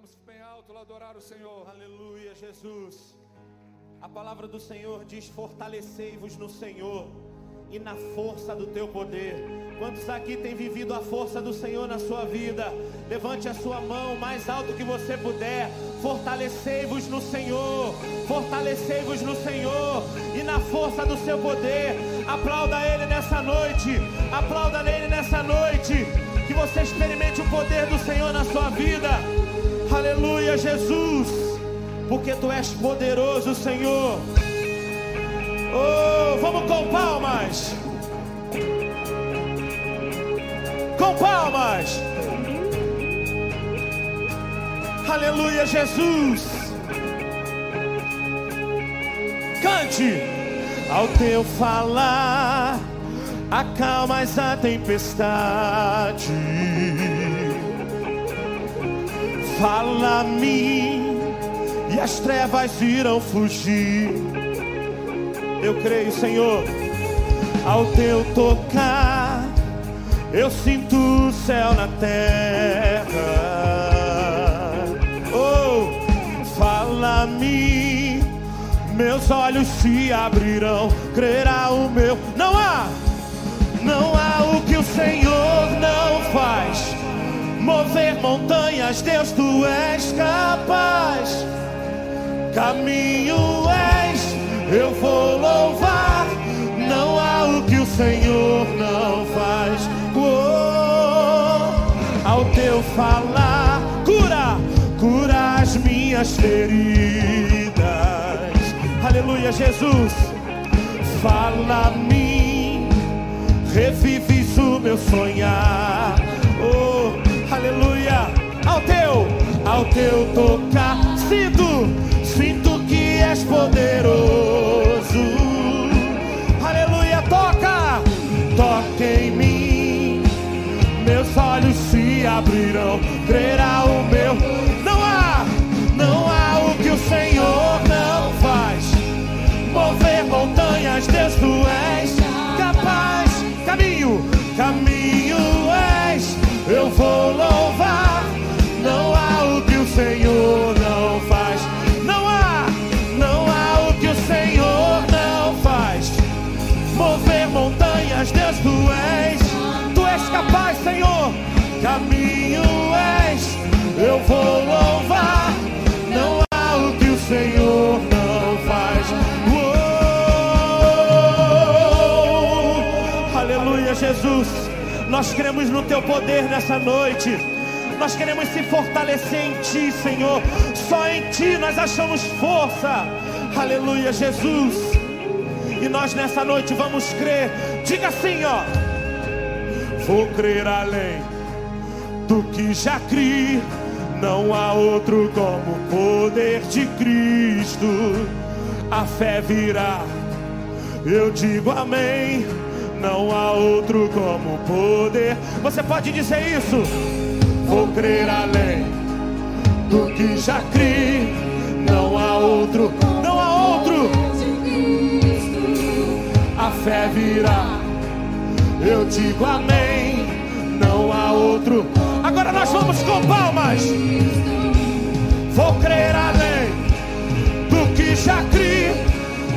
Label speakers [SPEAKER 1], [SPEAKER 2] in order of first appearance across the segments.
[SPEAKER 1] Vamos bem alto adorar o Senhor.
[SPEAKER 2] Aleluia, Jesus. A palavra do Senhor diz: Fortalecei-vos no Senhor e na força do teu poder. Quantos aqui têm vivido a força do Senhor na sua vida? Levante a sua mão mais alto que você puder. Fortalecei-vos no Senhor. Fortalecei-vos no Senhor e na força do seu poder. Aplauda Ele nessa noite. Aplauda Ele nessa noite. Que você experimente o poder do Senhor na sua vida. Aleluia, Jesus. Porque tu és poderoso, Senhor. Oh, vamos com palmas. Com palmas. Aleluia, Jesus. Cante. Ao teu falar, acalmas a tempestade. Fala a mim e as trevas irão fugir. Eu creio, Senhor, ao teu tocar, eu sinto o céu na terra. Oh, fala-me, meus olhos se abrirão, crerá o meu. Não há, não há o que o Senhor não. Mover montanhas, Deus, tu és capaz. Caminho és eu vou louvar. Não há o que o Senhor não faz. Oh, ao teu falar, cura, cura as minhas feridas. Aleluia, Jesus. Fala a mim, revives o meu sonhar. Oh. Ao teu, ao teu tocar, sinto, sinto que és poderoso. Aleluia, toca, toca em mim. Meus olhos se abrirão, crerá o meu. Não há, não há o que o Senhor não faz. Mover montanhas, Deus, tu vou louvar. Não há o que o Senhor não faz. Aleluia, Jesus. Nós cremos no teu poder nessa noite. Nós queremos se fortalecer em ti, Senhor. Só em ti nós achamos força. Aleluia, Jesus. E nós nessa noite vamos crer. Diga assim, ó. Vou crer além do que já criei. Não há outro como o poder de Cristo. A fé virá. Eu digo amém. Não há outro como o poder. Você pode dizer isso? Vou crer além do que já criei. Não há outro, não há outro. A fé virá. Eu digo amém. Não há outro. Agora nós vamos com palmas. Vou crer além do que já criei.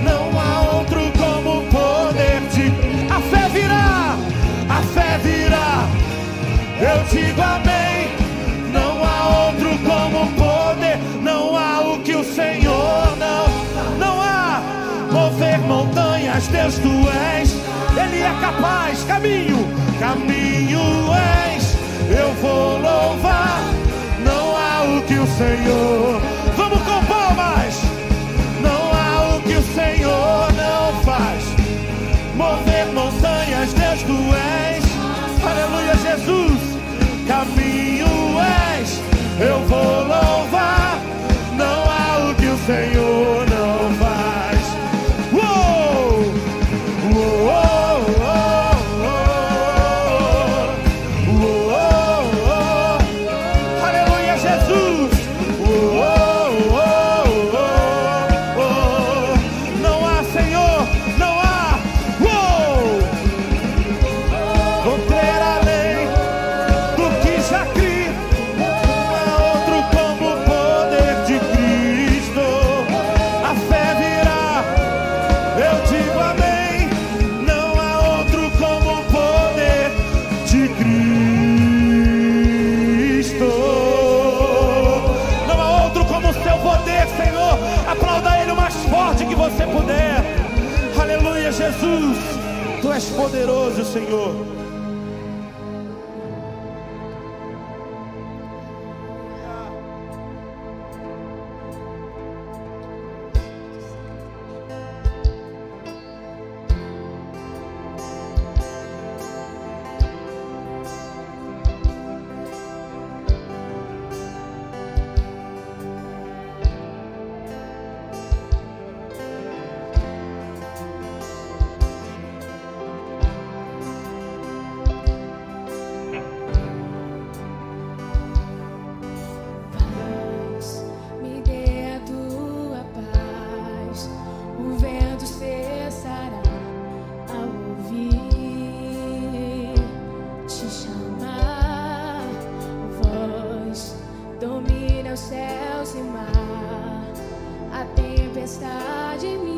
[SPEAKER 2] Não há outro como o poder de. A fé virá. A fé virá. Eu digo amém. Não há outro como o poder. Não há o que o Senhor não. Não há mover montanhas. Deus tu és. Ele é capaz. Caminho. Caminho és. Eu vou louvar. Não há o que o Senhor. Vamos com palmas. Não há o que o Senhor não faz. Mover montanhas, Deus tu és. Aleluia, Jesus. Caminho és. Eu vou louvar. Não há o que o Senhor Senhor.
[SPEAKER 3] céus e
[SPEAKER 2] mar, a tempestade me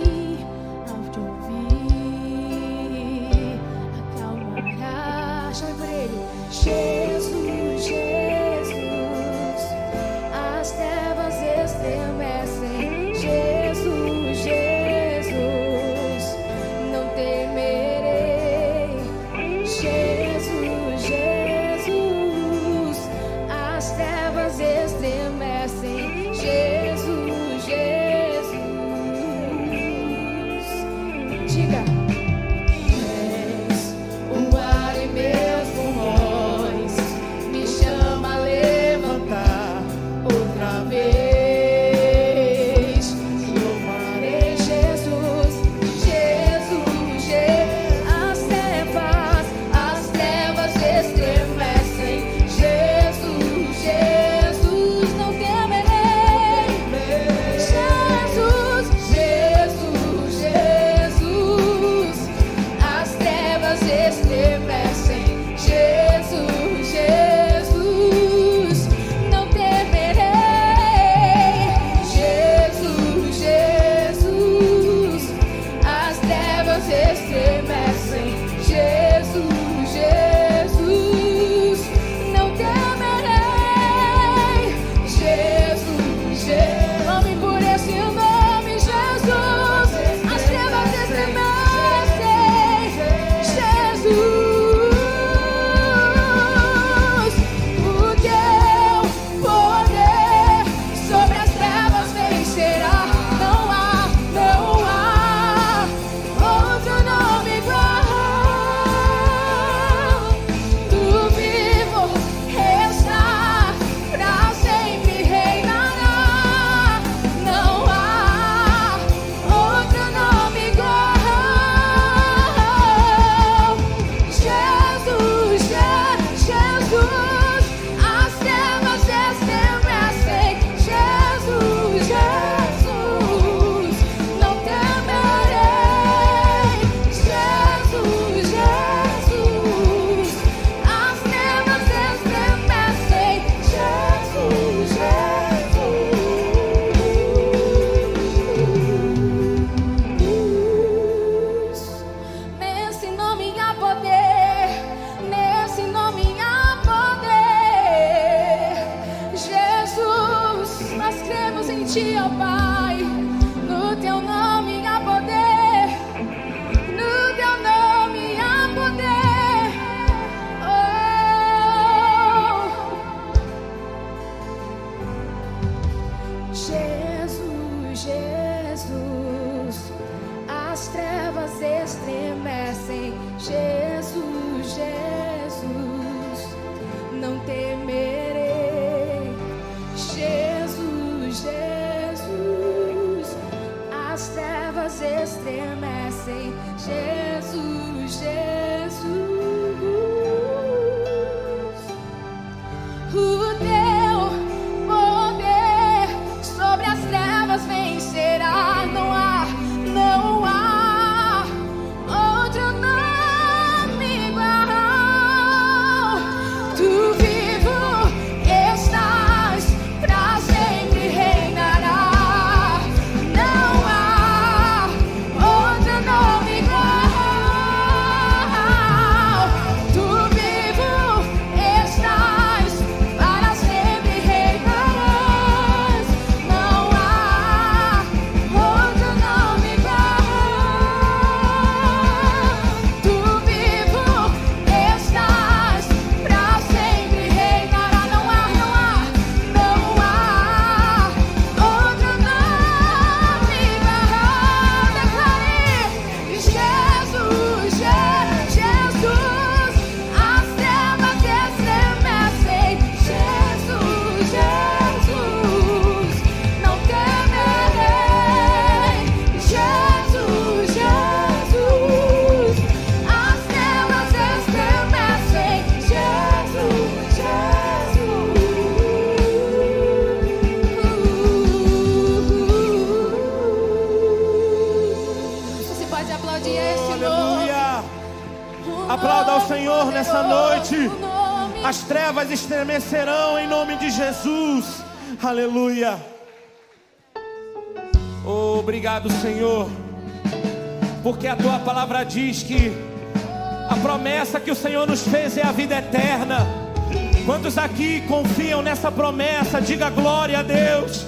[SPEAKER 2] elas estremecerão em nome de Jesus. Aleluia. Oh, obrigado, Senhor, porque a tua palavra diz que a promessa que o Senhor nos fez é a vida eterna. Quantos aqui confiam nessa promessa? Diga glória a Deus.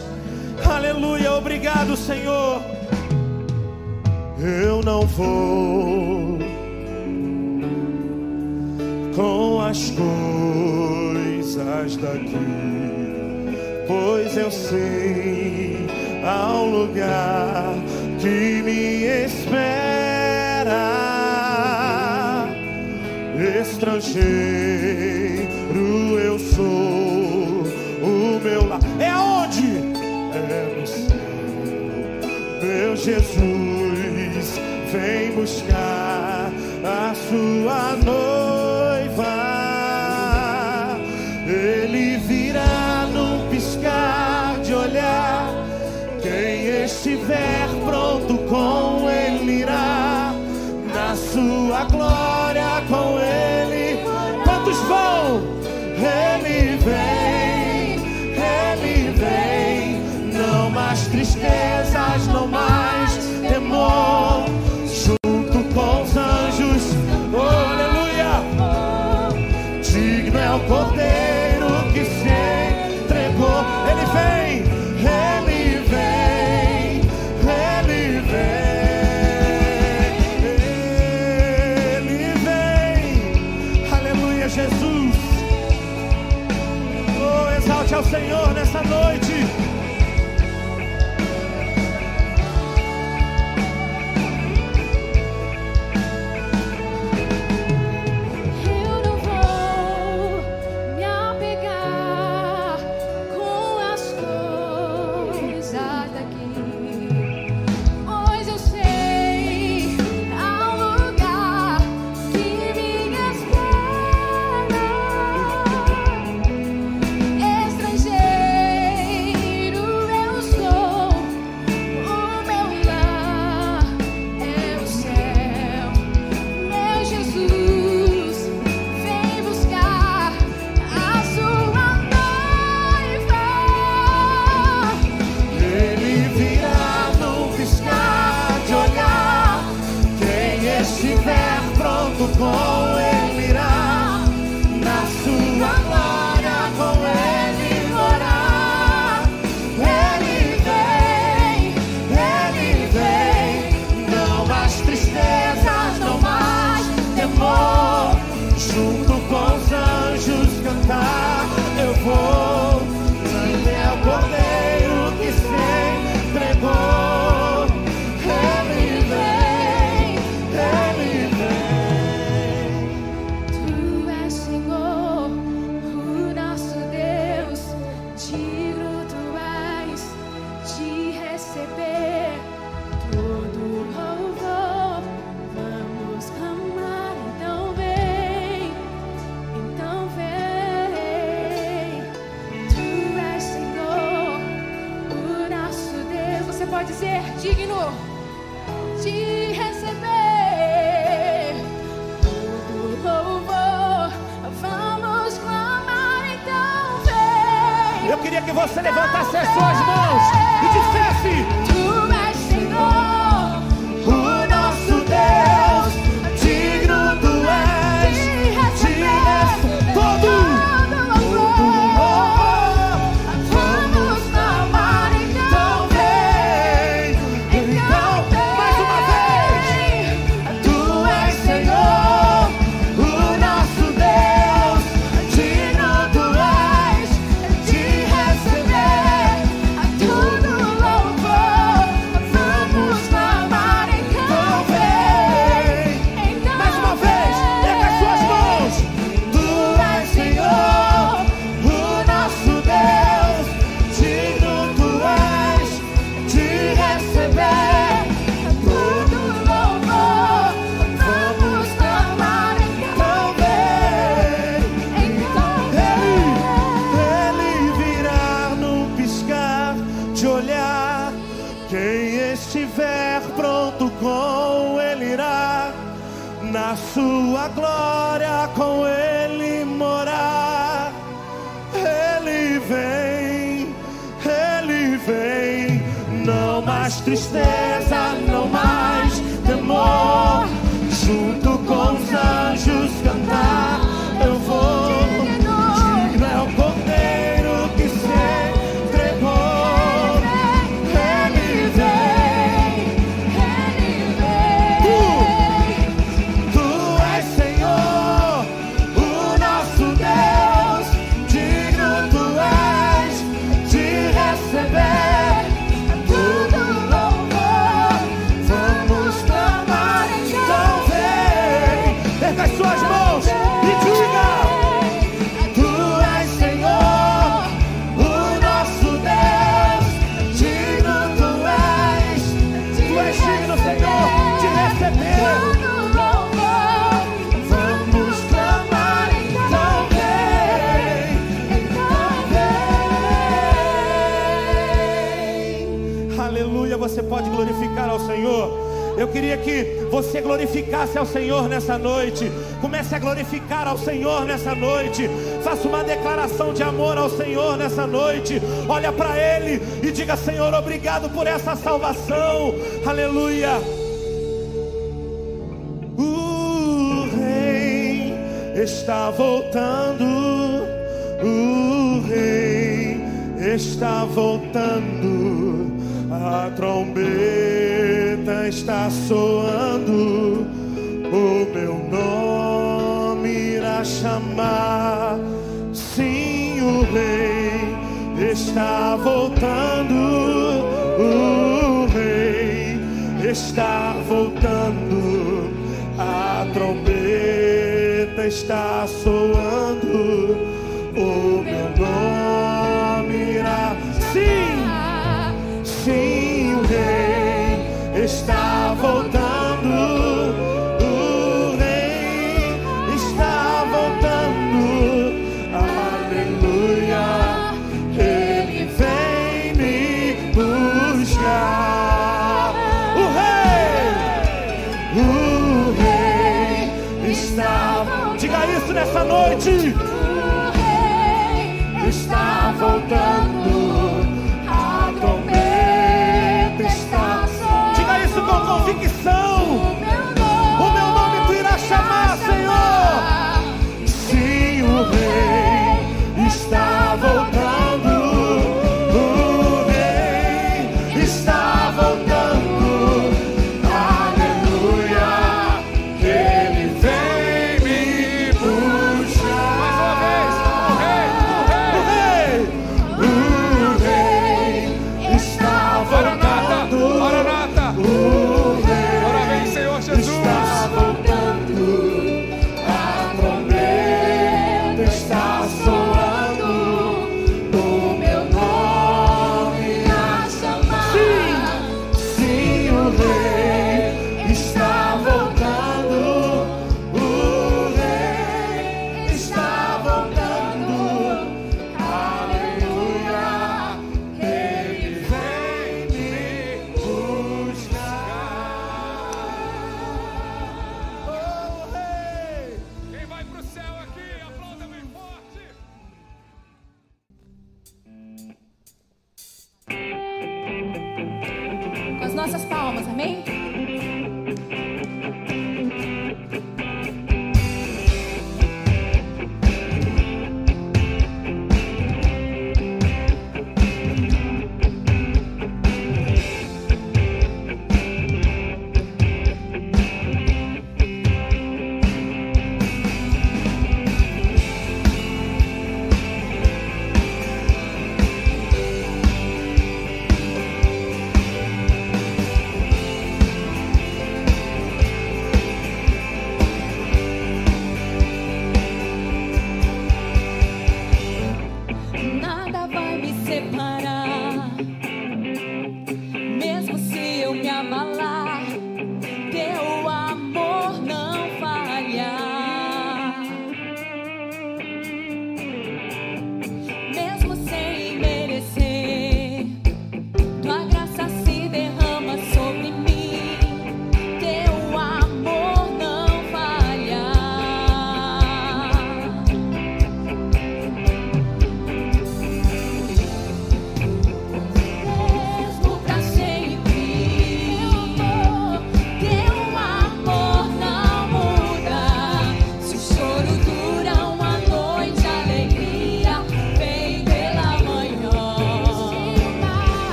[SPEAKER 2] Aleluia, obrigado, Senhor. Eu não vou com as coisas daqui, pois eu sei há um lugar que me espera. Estrangeiro eu sou, o meu lar é onde? É no céu, meu Jesus vem buscar a sua tristezas, não mais temor. Junto com os anjos, aleluia. Digno é o
[SPEAKER 3] poder. as
[SPEAKER 2] suas mãos e dissesse: nessa noite. Comece a glorificar ao Senhor nessa noite. Faça uma declaração de amor ao Senhor nessa noite. Olha para Ele e diga: Senhor, obrigado por essa salvação. Aleluia. O Rei está voltando. O Rei está voltando. A trombeta está soando está voltando o rei, está voltando, a trombeta está soando.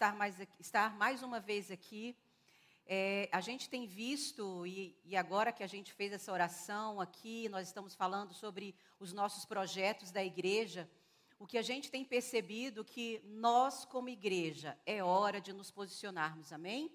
[SPEAKER 4] Estar mais, estar mais uma vez aqui. É, a gente tem visto, e, e agora que a gente fez essa oração aqui, nós estamos falando sobre os nossos projetos da igreja. O que a gente tem percebido que nós, como igreja, é hora de nos posicionarmos, amém?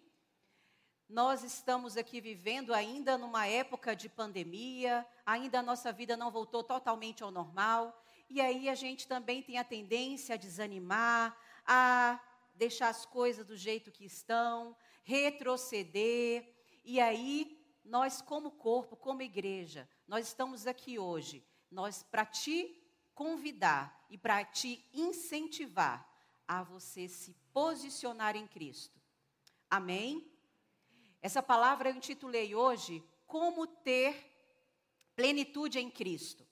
[SPEAKER 4] Nós estamos aqui vivendo ainda numa época de pandemia, ainda a nossa vida não voltou totalmente ao normal, e aí a gente também tem a tendência a desanimar, a deixar as coisas do jeito que estão, retroceder. E aí, nós, como corpo, como igreja, nós estamos aqui hoje, nós para te convidar e para te incentivar a você se posicionar em Cristo. Amém? Essa palavra eu intitulei hoje Como ter plenitude em Cristo.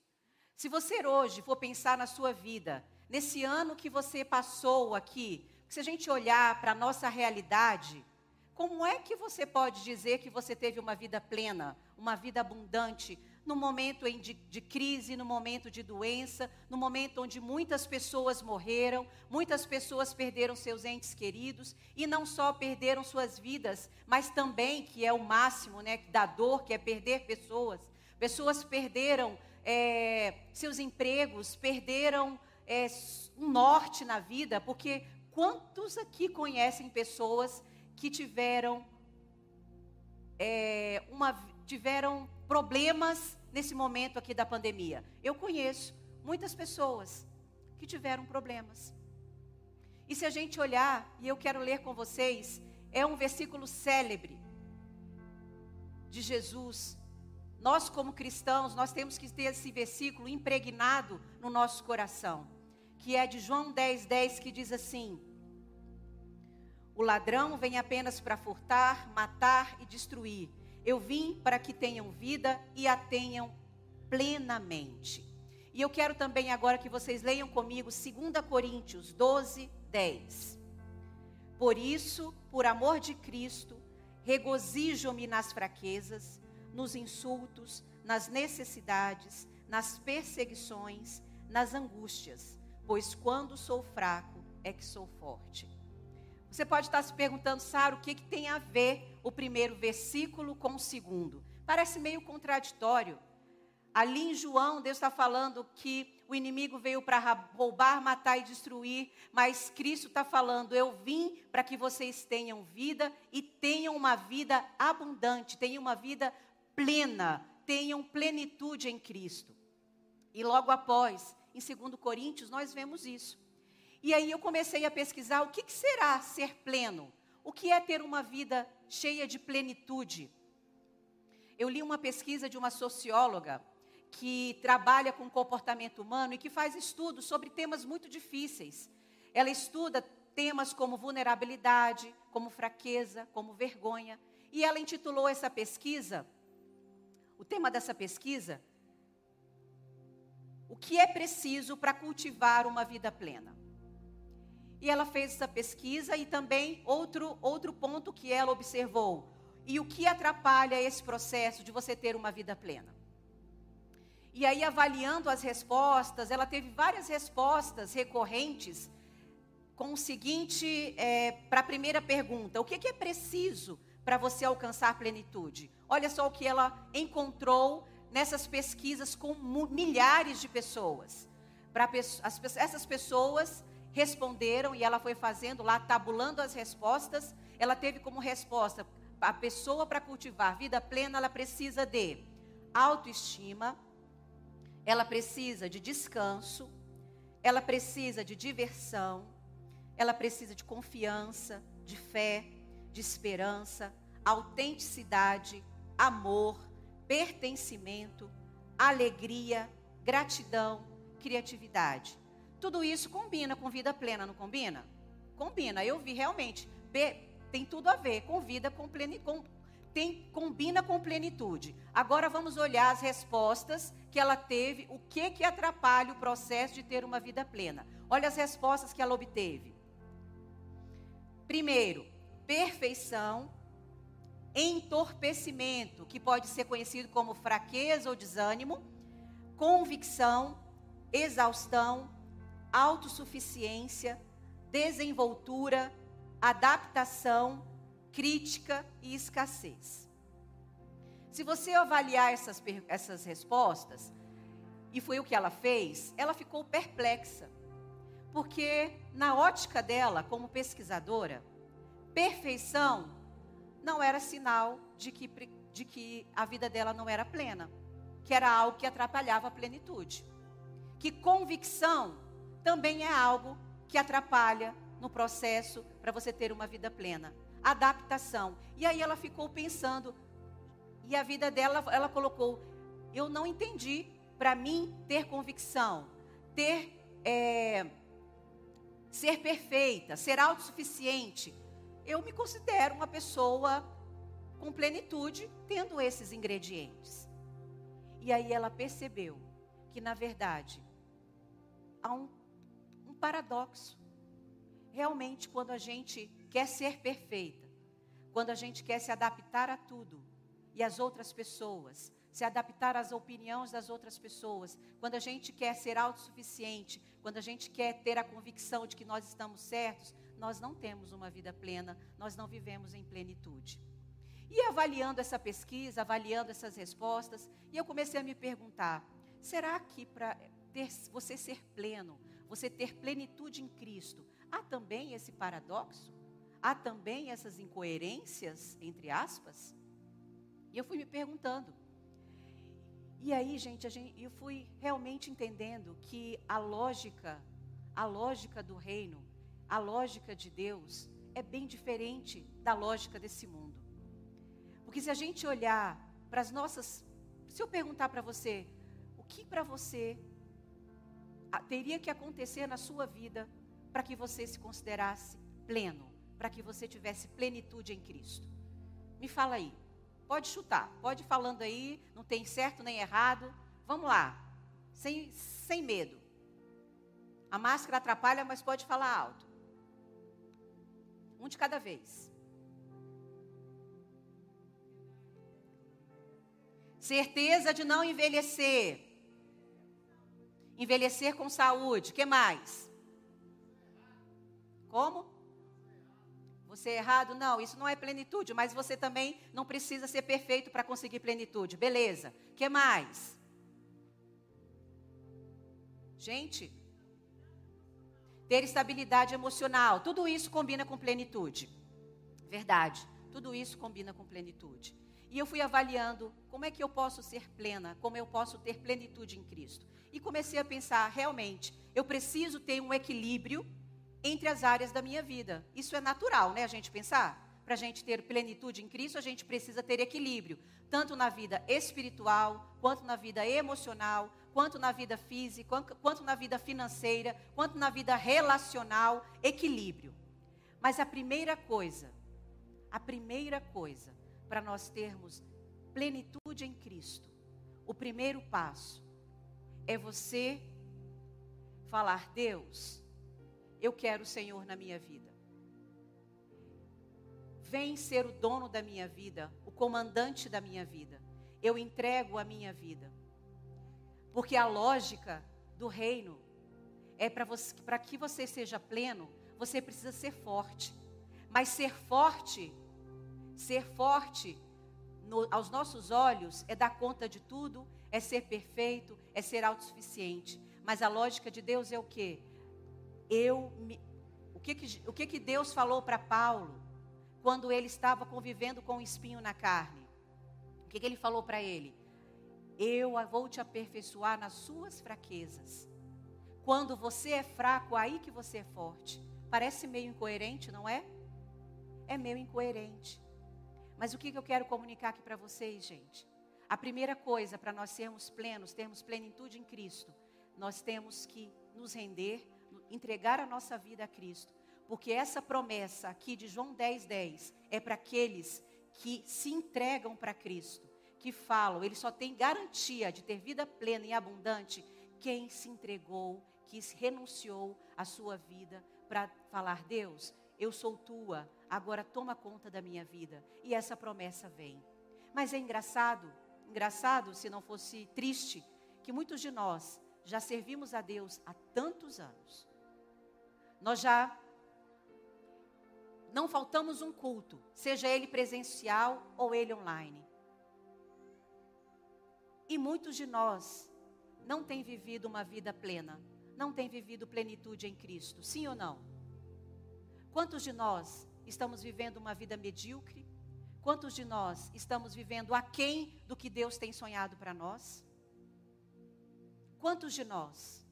[SPEAKER 4] Se você hoje for pensar na sua vida, nesse ano que você passou aqui, se a gente olhar para a nossa realidade, como é que você pode dizer que você teve uma vida plena, uma vida abundante, no momento de, de, crise, no momento de doença, no momento onde muitas pessoas morreram, muitas pessoas perderam seus entes queridos, e não só perderam suas vidas, mas também, que é o máximo né, da dor, que é perder pessoas. Pessoas perderam é, seus empregos, perderam é, um norte na vida, porque quantos aqui conhecem pessoas que tiveram é, uma, tiveram problemas nesse momento aqui da pandemia. Eu conheço muitas pessoas que tiveram problemas. E se a gente olhar, e eu quero ler com vocês, é um versículo célebre de Jesus. Nós, como cristãos, nós temos que ter esse versículo impregnado no nosso coração, que é de João 10, 10, que diz assim: O ladrão vem apenas para furtar, matar e destruir. Eu vim para que tenham vida e a tenham plenamente. E eu quero também agora que vocês leiam comigo 2 Coríntios 12, 10. Por isso, por amor de Cristo, regozijo-me nas fraquezas, nos insultos, nas necessidades, nas perseguições, nas angústias, pois quando sou fraco é que sou forte. Você pode estar se perguntando, Sara, o que, que tem a ver o primeiro versículo com o segundo? Parece meio contraditório. Ali em João, Deus está falando que o inimigo veio para roubar, matar e destruir, mas Cristo está falando: eu vim para que vocês tenham vida e tenham uma vida abundante, tenham uma vida plena, tenham plenitude em Cristo. E logo após, em 2 Coríntios, nós vemos isso. E aí eu comecei a pesquisar o que, que será ser pleno, o que é ter uma vida cheia de plenitude. Eu li uma pesquisa de uma socióloga que trabalha com comportamento humano e que faz estudos sobre temas muito difíceis. Ela estuda temas como vulnerabilidade, como fraqueza, como vergonha. E ela intitulou essa pesquisa, o tema dessa pesquisa, O que é preciso para cultivar uma vida plena? E ela fez essa pesquisa e também outro, outro ponto que ela observou. E o que atrapalha esse processo de você ter uma vida plena? E aí, avaliando as respostas, ela teve várias respostas recorrentes com o seguinte: é, para a primeira pergunta, o que, que é preciso para você alcançar plenitude? Olha só o que ela encontrou nessas pesquisas com milhares de pessoas. Para essas pessoas responderam e ela foi fazendo lá, tabulando as respostas. Ela teve como resposta: a pessoa para cultivar vida plena, ela precisa de autoestima, ela precisa de descanso, ela precisa de diversão, ela precisa de confiança, de fé, de esperança, autenticidade, amor, pertencimento, alegria, gratidão, criatividade. Tudo isso combina com vida plena, não combina? Combina. Eu vi realmente. Tem tudo a ver com vida com plenitude. Tem, combina com plenitude. Agora vamos olhar as respostas que ela teve, o que que atrapalha o processo de ter uma vida plena. Olha as respostas que ela obteve. Primeiro, perfeição, entorpecimento, que pode ser conhecido como fraqueza ou desânimo, convicção, exaustão, autossuficiência, desenvoltura, adaptação, crítica e escassez. Se você avaliar essas, essas respostas, e foi o que ela fez, ela ficou perplexa. Porque, na ótica dela, como pesquisadora, perfeição não era sinal de que, de que a vida dela não era plena, que era algo que atrapalhava a plenitude. Que convicção também é algo que atrapalha no processo para você ter uma vida plena. Adaptação. E aí ela ficou pensando, e a vida dela, ela colocou: eu não entendi. Para mim, ter convicção, ter. É, ser perfeita, ser autossuficiente, eu me considero uma pessoa com plenitude tendo esses ingredientes. E aí ela percebeu que, na verdade, há um, um paradoxo. Realmente, quando a gente quer ser perfeita, quando a gente quer se adaptar a tudo e às outras pessoas, se adaptar às opiniões das outras pessoas, quando a gente quer ser autossuficiente, quando a gente quer ter a convicção de que nós estamos certos, nós não temos uma vida plena, nós não vivemos em plenitude. E avaliando essa pesquisa, avaliando essas respostas, e eu comecei a me perguntar: será que para você ser pleno, você ter plenitude em Cristo, há também esse paradoxo? Há também essas incoerências, entre aspas? E eu fui me perguntando. E aí, gente, gente, eu fui realmente entendendo que a lógica, a lógica do reino, a lógica de Deus é bem diferente da lógica desse mundo. Porque se a gente olhar para as nossas. Se eu perguntar para você, o que para você teria que acontecer na sua vida para que você se considerasse pleno, para que você tivesse plenitude em Cristo? Me fala aí. Pode chutar, pode ir falando aí, não tem certo nem errado. Vamos lá, sem, sem medo. A máscara atrapalha, mas pode falar alto. Um de cada vez. Certeza de não envelhecer. Envelhecer com saúde. que mais? Como? Você é errado? Não, isso não é plenitude, mas você também não precisa ser perfeito para conseguir plenitude. Beleza. que mais? Gente, ter estabilidade emocional, tudo isso combina com plenitude. Verdade, tudo isso combina com plenitude. E eu fui avaliando como é que eu posso ser plena, como eu posso ter plenitude em Cristo. E comecei a pensar, realmente, eu preciso ter um equilíbrio entre as áreas da minha vida. Isso é natural, né, a gente pensar? Para a gente ter plenitude em Cristo, a gente precisa ter equilíbrio, tanto na vida espiritual, quanto na vida emocional, quanto na vida física, quanto na vida financeira, quanto na vida relacional, equilíbrio. Mas a primeira coisa, a primeira coisa para nós termos plenitude em Cristo, o primeiro passo é você falar: Deus, eu quero o Senhor na minha vida. Vem ser o dono da minha vida, o comandante da minha vida. Eu entrego a minha vida. Porque a lógica do reino é para que você seja pleno, você precisa ser forte. Mas ser forte, ser forte no, aos nossos olhos é dar conta de tudo, é ser perfeito, é ser autossuficiente. Mas a lógica de Deus é o quê? Eu me, o que que, o que que Deus falou para Paulo quando ele estava convivendo com o espinho na carne? O que que ele falou para ele? Eu vou te aperfeiçoar nas suas fraquezas. Quando você é fraco, aí que você é forte. Parece meio incoerente, não é? É meio incoerente. Mas o que eu quero comunicar aqui para vocês, gente? A primeira coisa para nós sermos plenos, termos plenitude em Cristo, nós temos que nos render, entregar a nossa vida a Cristo. Porque essa promessa aqui de João 10, 10 é para aqueles que se entregam para Cristo que falam, ele só tem garantia de ter vida plena e abundante quem se entregou, que renunciou à sua vida para falar: Deus, eu sou tua, agora toma conta da minha vida. E essa promessa vem. Mas é engraçado, engraçado se não fosse triste, que muitos de nós já servimos a Deus há tantos anos. Nós já não faltamos um culto, seja ele presencial ou ele online. E muitos de nós não têm vivido uma vida plena, não têm vivido plenitude em Cristo, sim ou não? Quantos de nós estamos vivendo uma vida medíocre? Quantos de nós estamos vivendo aquém do que Deus tem sonhado para nós? Quantos de nós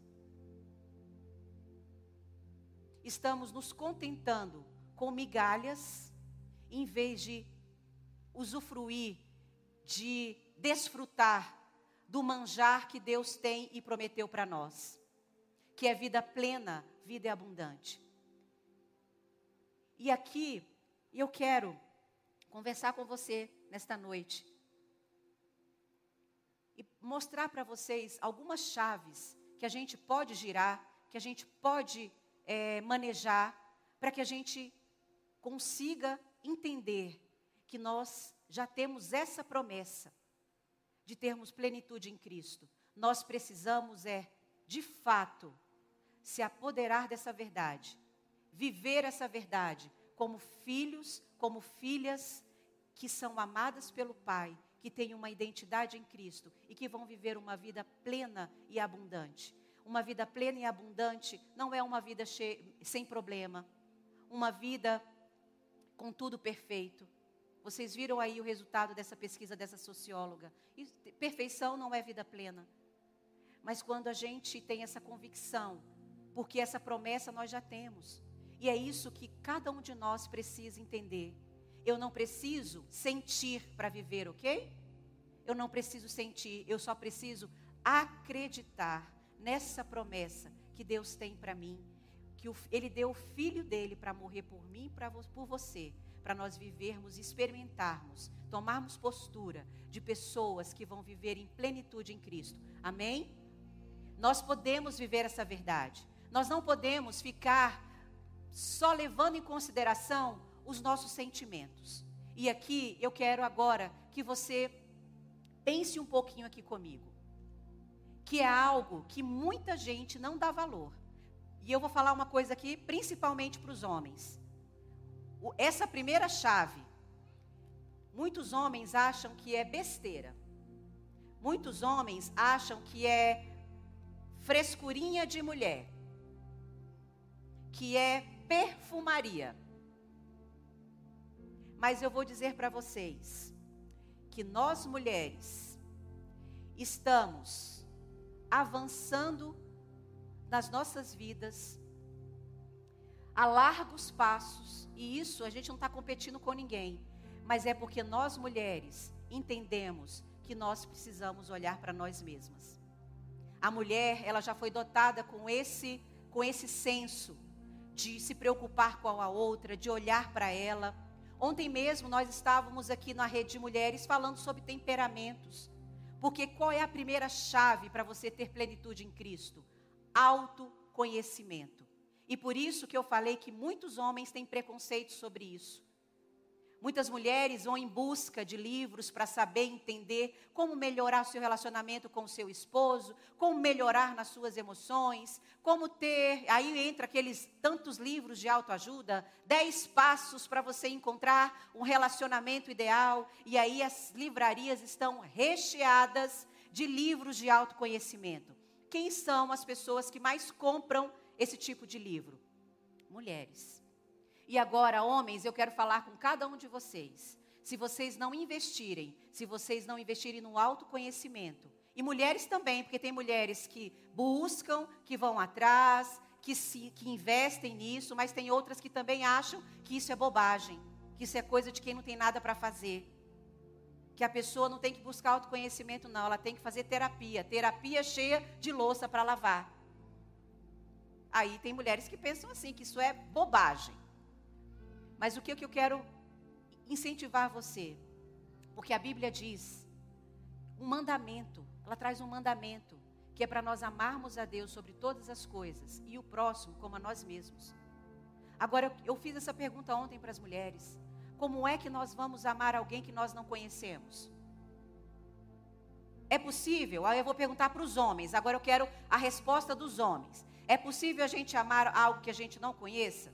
[SPEAKER 4] estamos nos contentando com migalhas em vez de usufruir, de desfrutar do manjar que Deus tem e prometeu para nós, que é vida plena, vida abundante. E aqui eu quero conversar com você nesta noite e mostrar para vocês algumas chaves que a gente pode girar, que a gente pode é, manejar, para que a gente consiga entender que nós já temos essa promessa de termos plenitude em Cristo. Nós precisamos é, de fato, se apoderar dessa verdade, viver essa verdade como filhos, como filhas que são amadas pelo Pai, que têm uma identidade em Cristo e que vão viver uma vida plena e abundante. Uma vida plena e abundante não é uma vida sem problema, uma vida com tudo perfeito vocês viram aí o resultado dessa pesquisa dessa socióloga. Perfeição não é vida plena. Mas quando a gente tem essa convicção, porque essa promessa nós já temos. E é isso que cada um de nós precisa entender. Eu não preciso sentir para viver, ok? Eu não preciso sentir, eu só preciso acreditar nessa promessa que Deus tem para mim. Que Ele deu o filho dele para morrer por mim e por você para nós vivermos, experimentarmos, tomarmos postura de pessoas que vão viver em plenitude em Cristo. Amém? Nós podemos viver essa verdade. Nós não podemos ficar só levando em consideração os nossos sentimentos. E aqui eu quero agora que você pense um pouquinho aqui comigo. Que é algo que muita gente não dá valor. E eu vou falar uma coisa aqui, principalmente para os homens essa primeira chave, muitos homens acham que é besteira. Muitos homens acham que é frescurinha de mulher, que é perfumaria. Mas eu vou dizer para vocês que nós mulheres estamos avançando nas nossas vidas a largos passos, e isso a gente não está competindo com ninguém, mas é porque nós mulheres entendemos que nós precisamos olhar para nós mesmas. A mulher, ela já foi dotada com esse, com esse senso de se preocupar com a outra, de olhar para ela. Ontem mesmo nós estávamos aqui na rede de mulheres falando sobre temperamentos. Porque qual é a primeira chave para você ter plenitude em Cristo? Autoconhecimento. E por isso que eu falei que muitos homens têm preconceito sobre isso. Muitas mulheres vão em busca de livros para saber entender como melhorar seu relacionamento com seu esposo, como melhorar nas suas emoções, como ter. Aí entra aqueles tantos livros de autoajuda, dez passos para você encontrar um relacionamento ideal. E aí as livrarias estão recheadas de livros de autoconhecimento. Quem são as pessoas que mais compram esse tipo de livro? Mulheres. E agora, homens, eu quero falar com cada um de vocês. Se vocês não investirem, se vocês não investirem no autoconhecimento, e mulheres também, porque tem mulheres que buscam, que vão atrás, que, se, que investem nisso, mas tem outras que também acham que isso é bobagem, que isso é coisa de quem não tem nada para fazer. Que a pessoa não tem que buscar autoconhecimento, não, ela tem que fazer terapia terapia cheia de louça para lavar. Aí tem mulheres que pensam assim, que isso é bobagem. Mas o que, que eu quero incentivar você? Porque a Bíblia diz um mandamento, ela traz um mandamento, que é para nós amarmos a Deus sobre todas as coisas e o próximo como a nós mesmos. Agora, eu- fiz essa pergunta ontem para as mulheres. Como é que nós vamos amar alguém que nós não conhecemos? É possível? Aí eu vou perguntar para os homens. Agora eu quero a resposta dos homens. É possível a gente amar algo que a gente não conheça?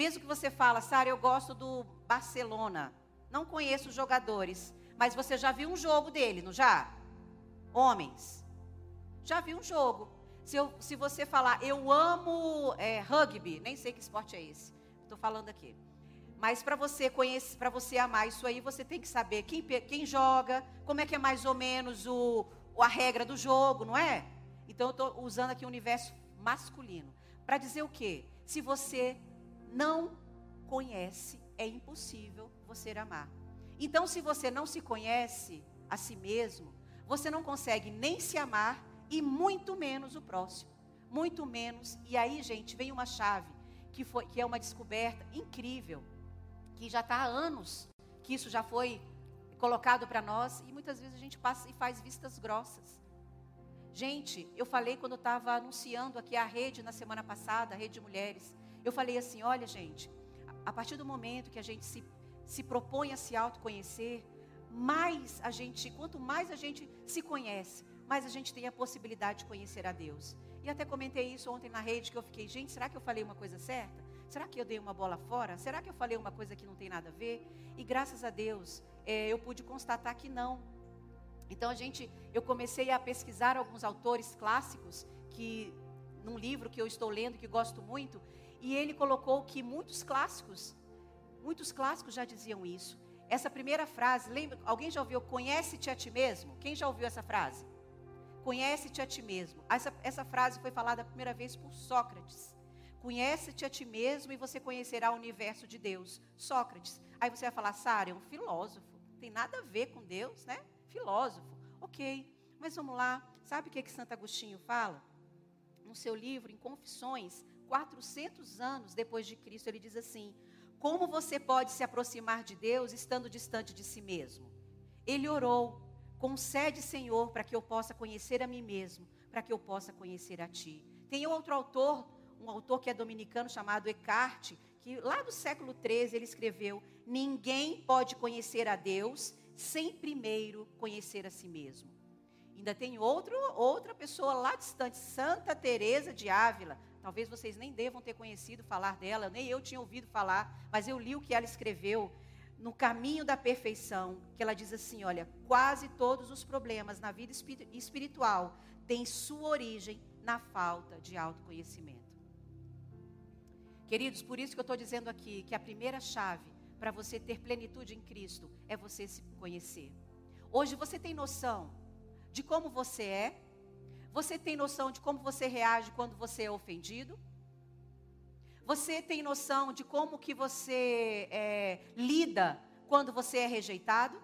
[SPEAKER 4] Mesmo que você fala, Sara, eu gosto do Barcelona. Não conheço os jogadores, mas você já viu um jogo dele, não já? Homens. Já viu um jogo. Se, eu- se você falar, eu amo é, rugby, nem sei que esporte é esse. Estou falando aqui. Mas para você conhecer, para você amar isso aí, você tem que saber quem, quem joga, como é que é mais ou menos o- a regra do jogo, não é? Então eu estou usando aqui o universo masculino. Para dizer o quê? Se você não conhece, é impossível você amar. Então, se você não se conhece a si mesmo, você não consegue nem se amar e muito menos o próximo. Muito menos. E aí, gente, vem uma chave que, foi, que é uma descoberta incrível, que já está há anos que isso já foi colocado para nós e muitas vezes a gente passa e faz vistas grossas. Gente, eu falei quando eu estava anunciando aqui a rede na semana passada, a rede de mulheres. Eu falei assim: olha, gente, a partir do momento que a gente se, se propõe a se autoconhecer, mais a gente, quanto mais a gente se conhece, mais a gente tem a possibilidade de conhecer a Deus. E até comentei isso ontem na rede, que eu fiquei, gente, será que eu falei uma coisa certa? Será que eu dei uma bola fora? Será que eu falei uma coisa que não tem nada a ver? E graças a Deus, eh, eu pude constatar que não. Então a gente, eu comecei a pesquisar alguns autores clássicos que num livro que eu estou lendo que gosto muito, e ele colocou que muitos clássicos, muitos clássicos já diziam isso. Essa primeira frase, lembra, alguém já ouviu conhece-te a ti mesmo? Quem já ouviu essa frase? Conhece-te a ti mesmo. Essa, essa frase foi falada a primeira vez por Sócrates. Conhece-te a ti mesmo e você conhecerá o universo de Deus. Sócrates. Aí você vai falar, Sara, é um filósofo. Tem nada a ver com Deus, né? Filósofo. Ok. Mas vamos lá. Sabe o que, que Santo Agostinho fala? No seu livro, em Confissões, 400 anos depois de Cristo, ele diz assim: Como você pode se aproximar de Deus estando distante de si mesmo? Ele orou: Concede, Senhor, para que eu possa conhecer a mim mesmo, para que eu possa conhecer a Ti. Tem outro autor, um autor que é dominicano chamado Eckhart, que lá do século XIII ele escreveu: Ninguém pode conhecer a Deus sem primeiro conhecer a si mesmo. Ainda tem outro, outra pessoa lá distante, Santa Teresa de Ávila. Talvez vocês nem devam ter conhecido falar dela, nem eu tinha ouvido falar, mas eu li o que ela escreveu no caminho da perfeição, que ela diz assim, olha, quase todos os problemas na vida espiri- espiritual têm sua origem na falta de autoconhecimento. Queridos, por isso que eu estou dizendo aqui que a primeira chave para você ter plenitude em Cristo é você se conhecer. Hoje você tem noção de como você é? Você tem noção de como você reage quando você é ofendido? Você tem noção de como que você é, lida quando você é rejeitado?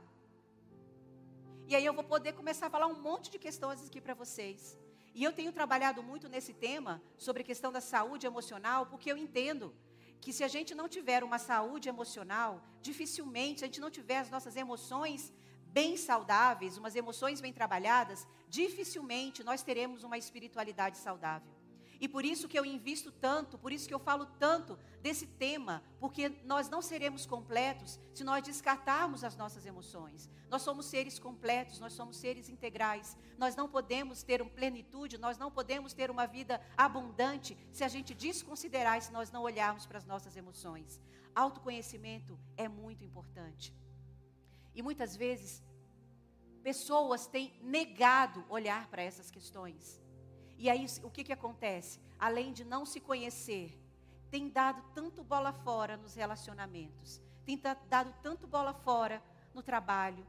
[SPEAKER 4] E aí eu vou poder começar a falar um monte de questões aqui para vocês. E eu tenho trabalhado muito nesse tema sobre a questão da saúde emocional, porque eu entendo que se a gente não tiver uma saúde emocional, dificilmente, se a gente não tiver as nossas emoções bem saudáveis, umas emoções bem trabalhadas, dificilmente nós teremos uma espiritualidade saudável. E por isso que eu invisto tanto, por isso que eu falo tanto desse tema, porque nós não seremos completos se nós descartarmos as nossas emoções. Nós somos seres completos, nós somos seres integrais. Nós não podemos ter uma plenitude, nós não podemos ter uma vida abundante se a gente desconsiderar, se nós não olharmos para as nossas emoções. Autoconhecimento é muito importante. E muitas vezes, pessoas têm negado olhar para essas questões. E aí, o que, que acontece? Além de não se conhecer, tem dado tanto bola fora nos relacionamentos, tem dado tanto bola fora no trabalho,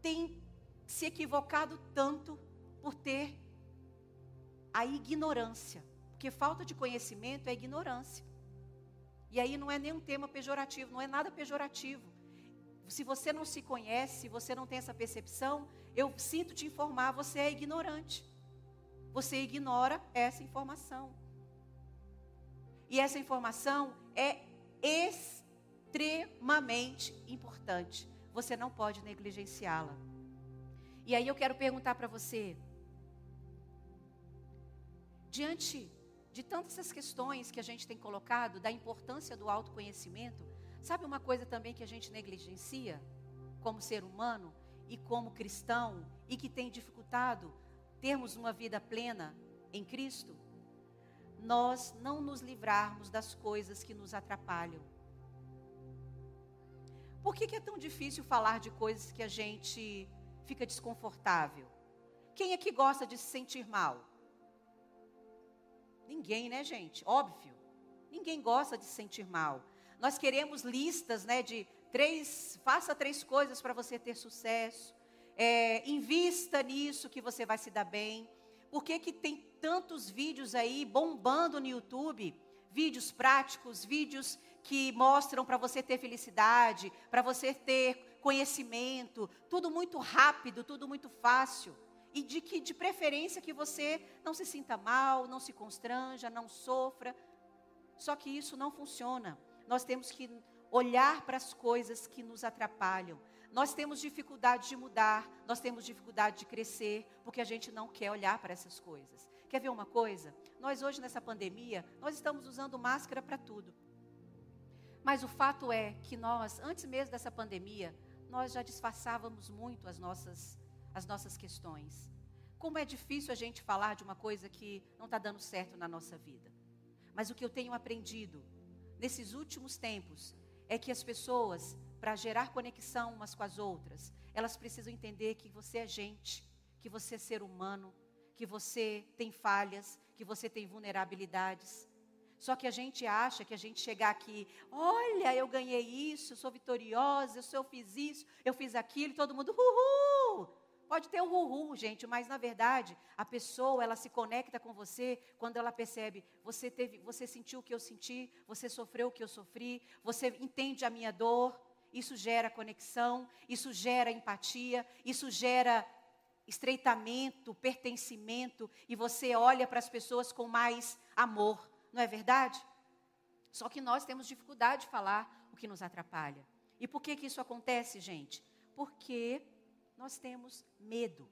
[SPEAKER 4] tem se equivocado tanto por ter a ignorância, porque falta de conhecimento é ignorância. E aí não é nenhum tema pejorativo, não é nada pejorativo. Se você não se conhece, se você não tem essa percepção, eu sinto te informar, você é ignorante. Você ignora essa informação. E essa informação é extremamente importante. Você não pode negligenciá-la. E aí eu quero perguntar para você: diante de tantas essas questões que a gente tem colocado, da importância do autoconhecimento, sabe uma coisa também que a gente negligencia como ser humano e como cristão e que tem dificultado termos uma vida plena em Cristo? Nós não nos livrarmos das coisas que nos atrapalham. Por que, que é tão difícil falar de coisas que a gente fica desconfortável? Quem é que gosta de se sentir mal? Ninguém, né, gente? Óbvio. Ninguém gosta de se sentir mal. Nós queremos listas, né, de três, faça três coisas para você ter sucesso. É, invista nisso que você vai se dar bem. Por que, que tem tantos vídeos aí bombando no YouTube? Vídeos práticos, vídeos que mostram para você ter felicidade, para você ter conhecimento, tudo muito rápido, tudo muito fácil e de que de preferência que você não se sinta mal, não se constranja, não sofra. Só que isso não funciona. Nós temos que olhar para as coisas que nos atrapalham. Nós temos dificuldade de mudar, nós temos dificuldade de crescer, porque a gente não quer olhar para essas coisas. Quer ver uma coisa? Nós hoje nessa pandemia, nós estamos usando máscara para tudo. Mas o fato é que nós, antes mesmo dessa pandemia, nós já disfarçávamos muito as nossas as nossas questões. Como é difícil a gente falar de uma coisa que não está dando certo na nossa vida. Mas o que eu tenho aprendido nesses últimos tempos é que as pessoas, para gerar conexão umas com as outras, elas precisam entender que você é gente, que você é ser humano, que você tem falhas, que você tem vulnerabilidades. Só que a gente acha que a gente chegar aqui, olha, eu ganhei isso, eu sou vitoriosa, eu, fiz isso, eu fiz aquilo, e todo mundo, uhul! Pode ter o ruhu, gente, mas na verdade, a pessoa, ela se conecta com você quando ela percebe, você teve, você sentiu o que eu senti, você sofreu o que eu sofri, você entende a minha dor. Isso gera conexão, isso gera empatia, isso gera estreitamento, pertencimento e você olha para as pessoas com mais amor, não é verdade? Só que nós temos dificuldade de falar o que nos atrapalha. E por que que isso acontece, gente? Porque nós temos medo.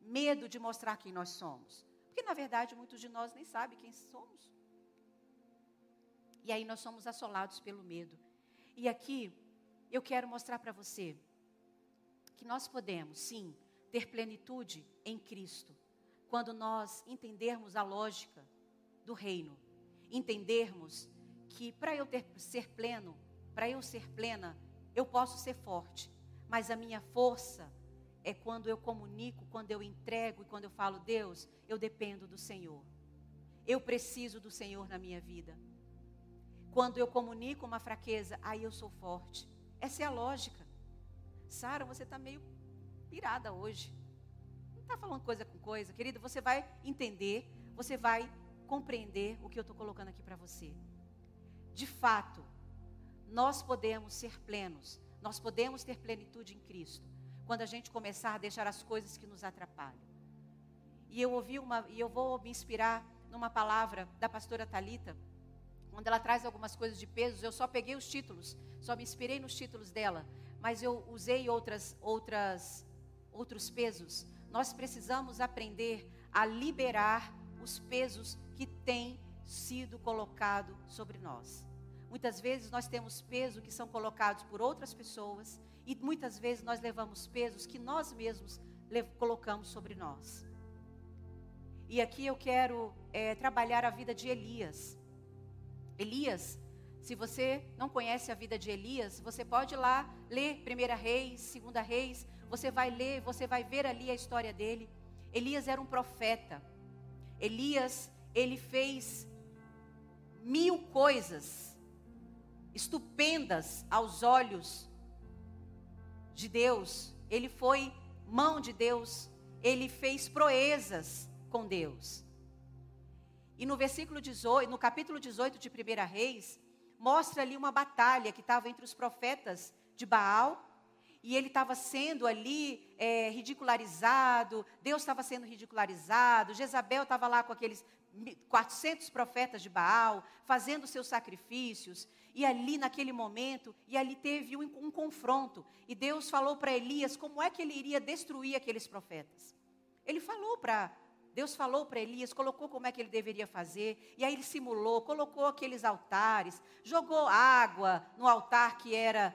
[SPEAKER 4] Medo de mostrar quem nós somos. Porque, na verdade, muitos de nós nem sabem quem somos. E aí nós somos assolados pelo medo. E aqui eu quero mostrar para você que nós podemos, sim, ter plenitude em Cristo, quando nós entendermos a lógica do reino, entendermos que para eu ter, ser pleno, para eu ser plena, eu posso ser forte, mas a minha força é quando eu comunico, quando eu entrego e quando eu falo, Deus, eu dependo do Senhor. Eu preciso do Senhor na minha vida. Quando eu comunico uma fraqueza, aí eu sou forte. Essa é a lógica. Sara, você está meio pirada hoje. Não está falando coisa com coisa. Querida, você vai entender, você vai compreender o que eu estou colocando aqui para você. De fato, nós podemos ser plenos nós podemos ter plenitude em Cristo quando a gente começar a deixar as coisas que nos atrapalham. E eu ouvi uma, e eu vou me inspirar numa palavra da pastora Talita, quando ela traz algumas coisas de pesos, eu só peguei os títulos, só me inspirei nos títulos dela, mas eu usei outras outras outros pesos. Nós precisamos aprender a liberar os pesos que têm sido colocado sobre nós. Muitas vezes nós temos peso que são colocados por outras pessoas e muitas vezes nós levamos pesos que nós mesmos colocamos sobre nós. E aqui eu quero é, trabalhar a vida de Elias. Elias, se você não conhece a vida de Elias, você pode ir lá ler Primeira Reis, Segunda Reis, você vai ler, você vai ver ali a história dele. Elias era um profeta. Elias, ele fez mil coisas estupendas aos olhos de Deus. Ele foi mão de Deus, ele fez proezas com Deus. E no versículo 18, no capítulo 18 de 1 Reis, mostra ali uma batalha que estava entre os profetas de Baal e ele estava sendo ali é, ridicularizado, Deus estava sendo ridicularizado, Jezabel estava lá com aqueles 400 profetas de Baal, fazendo seus sacrifícios, e ali naquele momento, e ali teve um, um confronto, e Deus falou para Elias como é que ele iria destruir aqueles profetas. Ele falou para Deus falou para Elias, colocou como é que ele deveria fazer, e aí ele simulou, colocou aqueles altares, jogou água no altar que era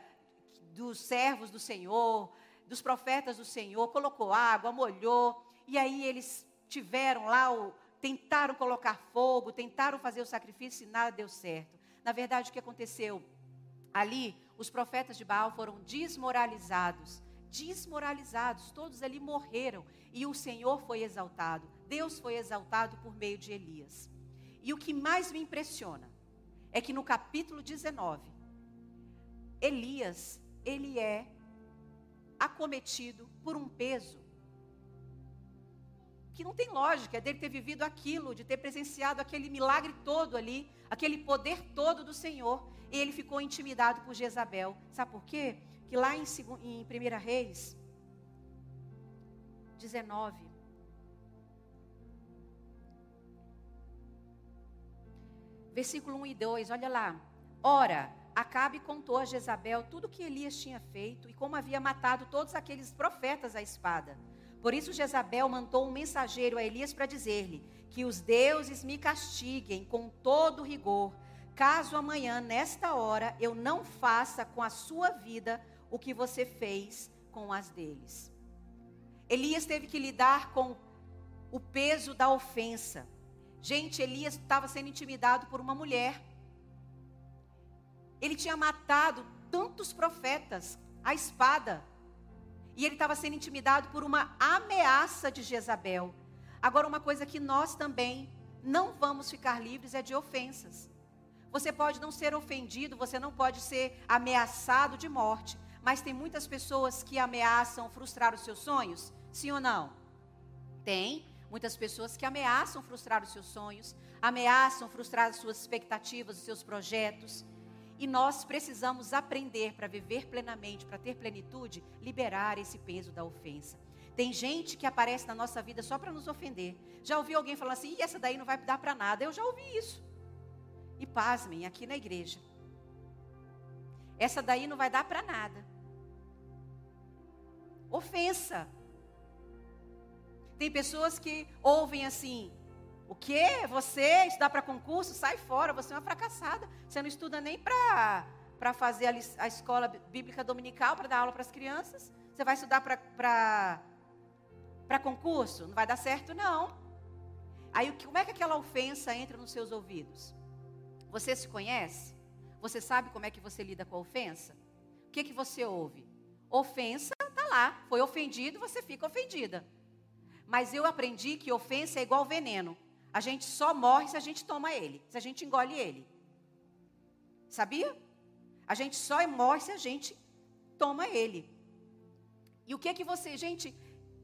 [SPEAKER 4] dos servos do Senhor, dos profetas do Senhor, colocou água, molhou, e aí eles tiveram lá, o, tentaram colocar fogo, tentaram fazer o sacrifício e nada deu certo. Na verdade, o que aconteceu? Ali, os profetas de Baal foram desmoralizados, desmoralizados, todos ali morreram, e o Senhor foi exaltado. Deus foi exaltado por meio de Elias. E o que mais me impressiona é que no capítulo 19, Elias, ele é acometido por um peso que não tem lógica, é dele ter vivido aquilo, de ter presenciado aquele milagre todo ali, aquele poder todo do Senhor. E ele ficou intimidado por Jezabel. Sabe por quê? Que lá em, em 1 Reis 19, versículo 1 e 2, olha lá. Ora, Acabe contou a Jezabel tudo o que Elias tinha feito e como havia matado todos aqueles profetas à espada. Por isso Jezabel mandou um mensageiro a Elias para dizer-lhe que os deuses me castiguem com todo rigor, caso amanhã, nesta hora, eu não faça com a sua vida o que você fez com as deles. Elias teve que lidar com o peso da ofensa. Gente, Elias estava sendo intimidado por uma mulher. Ele tinha matado tantos profetas à espada. E ele estava sendo intimidado por uma ameaça de Jezabel. Agora, uma coisa que nós também não vamos ficar livres é de ofensas. Você pode não ser ofendido, você não pode ser ameaçado de morte, mas tem muitas pessoas que ameaçam frustrar os seus sonhos, sim ou não? Tem. Muitas pessoas que ameaçam frustrar os seus sonhos, ameaçam frustrar as suas expectativas, os seus projetos. E nós precisamos aprender para viver plenamente, para ter plenitude, liberar esse peso da ofensa. Tem gente que aparece na nossa vida só para nos ofender. Já ouvi alguém falar assim, e essa daí não vai dar para nada. Eu já ouvi isso. E pasmem, aqui na igreja. Essa daí não vai dar para nada. Ofensa. Tem pessoas que ouvem assim: o que? Você estudar para concurso? Sai fora, você é uma fracassada. Você não estuda nem para fazer a, a, escola bíblica dominical, para dar aula para as crianças. Você vai estudar para concurso? Não vai dar certo, não. Aí, como é que aquela ofensa entra nos seus ouvidos? Você se conhece? Você sabe como é que você lida com a ofensa? O que, que você ouve? Ofensa, tá lá. Foi ofendido, você fica ofendida. Mas eu aprendi que ofensa é igual veneno. A gente só morre se a gente toma ele, se a gente engole ele. Sabia? A gente só morre se a gente toma ele. E o que que você, gente,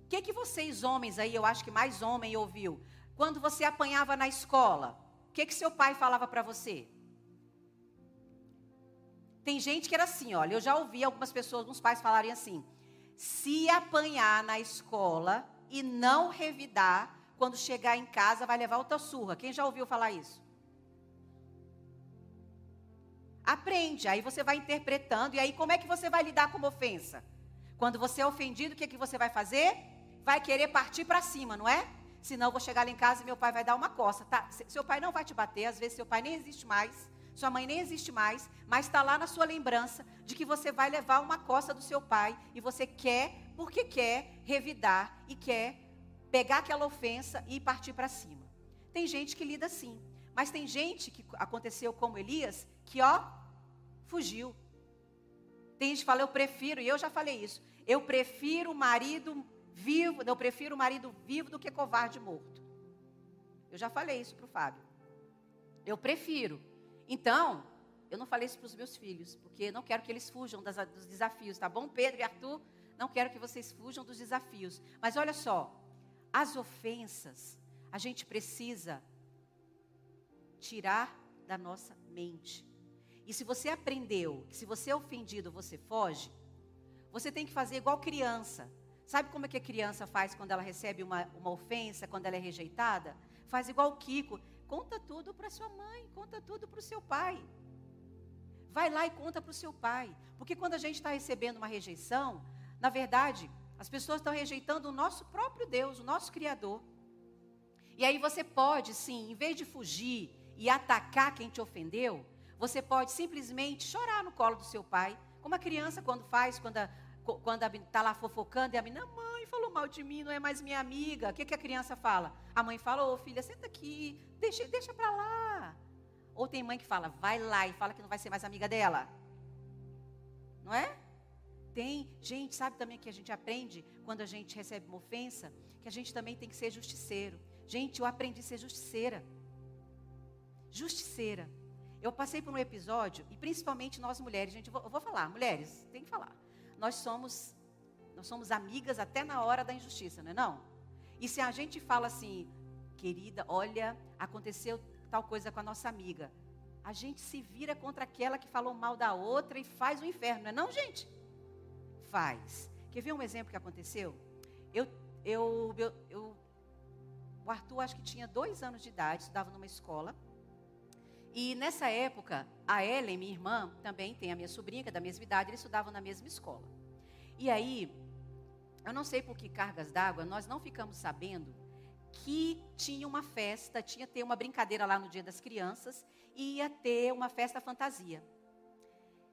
[SPEAKER 4] o que que vocês homens aí, eu acho que mais homem ouviu, quando você apanhava na escola, o que que seu pai falava para você? Tem gente que era assim, olha, eu já ouvi algumas pessoas, alguns pais falarem assim: se apanhar na escola e não revidar, quando chegar em casa vai levar outra surra. Quem já ouviu falar isso? Aprende, aí você vai interpretando, e aí como é que você vai lidar com uma ofensa? Quando você é ofendido, o que, é que você vai fazer? Vai querer partir para cima, não é? Senão eu vou chegar lá em casa e meu pai vai dar uma coça. Tá? Seu pai não vai te bater, às vezes seu pai nem existe mais, sua mãe nem existe mais, mas está lá na sua lembrança de que você vai levar uma coça do seu pai e você quer, porque quer, revidar e quer pegar aquela ofensa e partir para cima. Tem gente que lida assim, mas tem gente que aconteceu como Elias, que ó, fugiu. Tem gente que fala, eu prefiro, e eu já falei isso, eu prefiro o marido vivo, eu prefiro o marido vivo do que covarde morto. Eu já falei isso para o Fábio. Eu prefiro. Então, eu não falei isso para os meus filhos, porque não quero que eles fujam das, dos desafios, tá bom? Pedro e Arthur, não quero que vocês fujam dos desafios. Mas olha só, as ofensas, a gente precisa tirar da nossa mente. E se você aprendeu que se você é ofendido, você foge, você tem que fazer igual criança. Sabe como é que a criança faz quando ela recebe uma, uma ofensa, quando ela é rejeitada? Faz igual o Kiko. Conta tudo para sua mãe, conta tudo para o seu pai. Vai lá e conta para o seu pai. Porque quando a gente está recebendo uma rejeição, na verdade, as pessoas estão rejeitando o nosso próprio Deus, o nosso Criador. E aí você pode, sim, em vez de fugir e atacar quem te ofendeu, você pode simplesmente chorar no colo do seu pai, como a criança quando faz, quando a, quando está lá fofocando e a menina, mãe, falou mal de mim, não é mais minha amiga. O que, que a criança fala? A mãe fala, ô filha, senta aqui, deixa, deixa para lá. Ou tem mãe que fala, vai lá e fala que não vai ser mais amiga dela. Não é? Tem, gente, sabe também que a gente aprende quando a gente recebe uma ofensa, que a gente também tem que ser justiceiro. Gente, eu aprendi a ser justiceira. Justiceira. Eu passei por um episódio, e principalmente nós mulheres, gente, eu vou, eu vou falar, mulheres, tem que falar nós somos nós somos amigas até na hora da injustiça, não é não? E se a gente fala assim, querida, olha, aconteceu tal coisa com a nossa amiga, a gente se vira contra aquela que falou mal da outra e faz o inferno, não é não, gente? Faz. Quer ver um exemplo que aconteceu? Eu, eu, eu, eu o Arthur acho que tinha dois anos de idade, estudava numa escola. E nessa época, a Ellen, minha irmã, também tem a minha sobrinha, que é da mesma idade, eles estudavam na mesma escola. E aí, eu não sei por que cargas d'água, nós não ficamos sabendo que tinha uma festa, tinha ter uma brincadeira lá no Dia das Crianças e ia ter uma festa fantasia.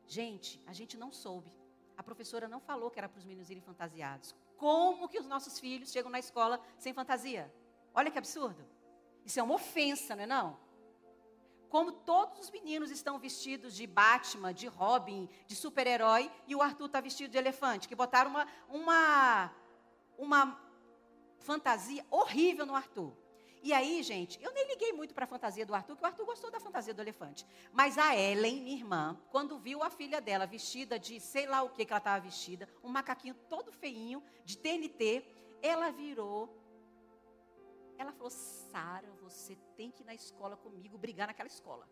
[SPEAKER 4] Gente, a gente não soube. A professora não falou que era para os meninos irem fantasiados. Como que os nossos filhos chegam na escola sem fantasia? Olha que absurdo. Isso é uma ofensa, não é não? como todos os meninos estão vestidos de Batman, de Robin, de super-herói, e o Arthur está vestido de elefante, que botaram uma, uma, uma fantasia horrível no Arthur. E aí, gente, eu nem liguei muito para a fantasia do Arthur, porque o Arthur gostou da fantasia do elefante. Mas a Ellen, minha irmã, quando viu a filha dela vestida de sei lá o que, que ela estava vestida, um macaquinho todo feinho, de TNT, ela virou ela falou: Sara, você tem que ir na escola comigo, brigar naquela escola.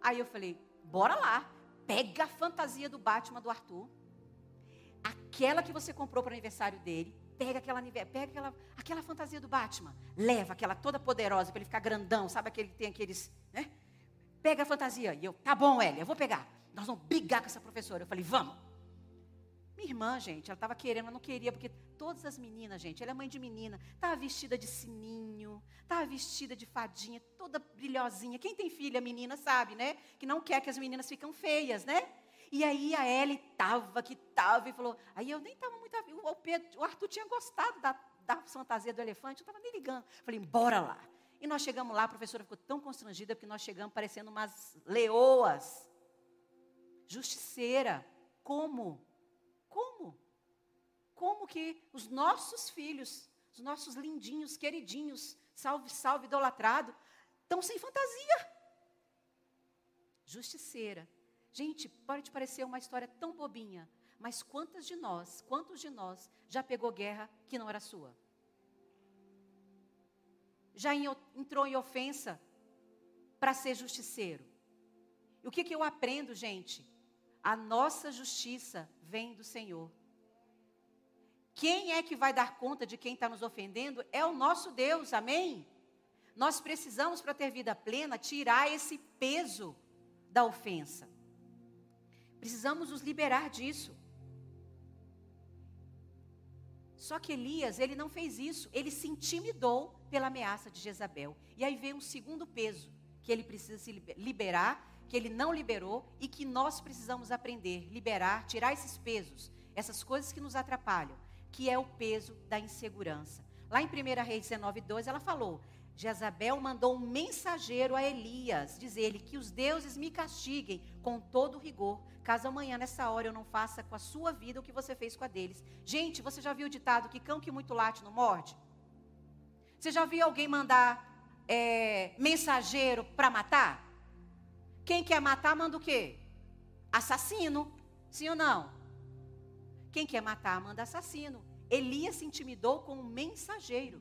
[SPEAKER 4] Aí eu falei: bora lá. Pega a fantasia do Batman do Arthur. Aquela que você comprou para o aniversário dele. Pega aquela, pega aquela, aquela fantasia do Batman. Leva aquela toda poderosa para ele ficar grandão. Sabe aquele que tem aqueles. Né? Pega a fantasia. E eu, tá bom, Elia, eu vou pegar. Nós vamos brigar com essa professora. Eu falei, vamos. Minha irmã, gente, ela estava querendo, mas não queria, porque todas as meninas, gente, ela é mãe de menina, estava vestida de sininho, estava vestida de fadinha, toda brilhosinha. Quem tem filha menina sabe, né? Que não quer que as meninas ficam feias, né? E aí a Ellie estava, que estava, e falou. Aí eu nem estava muito. O, Pedro, o Arthur tinha gostado da, da fantasia do elefante, eu estava nem ligando. Falei, bora lá. E nós chegamos lá, a professora ficou tão constrangida, porque nós chegamos parecendo umas leoas. Justiceira. Como? Como? Como que os nossos filhos, os nossos lindinhos, queridinhos, salve, salve, idolatrado, estão sem fantasia? Justiceira. Gente, pode parecer uma história tão bobinha, mas quantas de nós, quantos de nós já pegou guerra que não era sua? Já entrou em ofensa para ser justiceiro? E o que, que eu aprendo, gente? A nossa justiça vem do Senhor. Quem é que vai dar conta de quem está nos ofendendo? É o nosso Deus, amém? Nós precisamos, para ter vida plena, tirar esse peso da ofensa. Precisamos nos liberar disso. Só que Elias, ele não fez isso. Ele se intimidou pela ameaça de Jezabel. E aí vem um segundo peso que ele precisa se liberar que ele não liberou e que nós precisamos aprender, liberar, tirar esses pesos, essas coisas que nos atrapalham, que é o peso da insegurança. Lá em 1 Reis 19, 2, ela falou: Jezabel mandou um mensageiro a Elias, dizer-lhe que os deuses me castiguem com todo rigor, caso amanhã, nessa hora, eu não faça com a sua vida o que você fez com a deles. Gente, você já viu o ditado que cão que muito late não morde? Você já viu alguém mandar é, mensageiro para matar? Quem quer matar, manda o quê? Assassino. Sim ou não? Quem quer matar, manda assassino. Elias se intimidou com um mensageiro.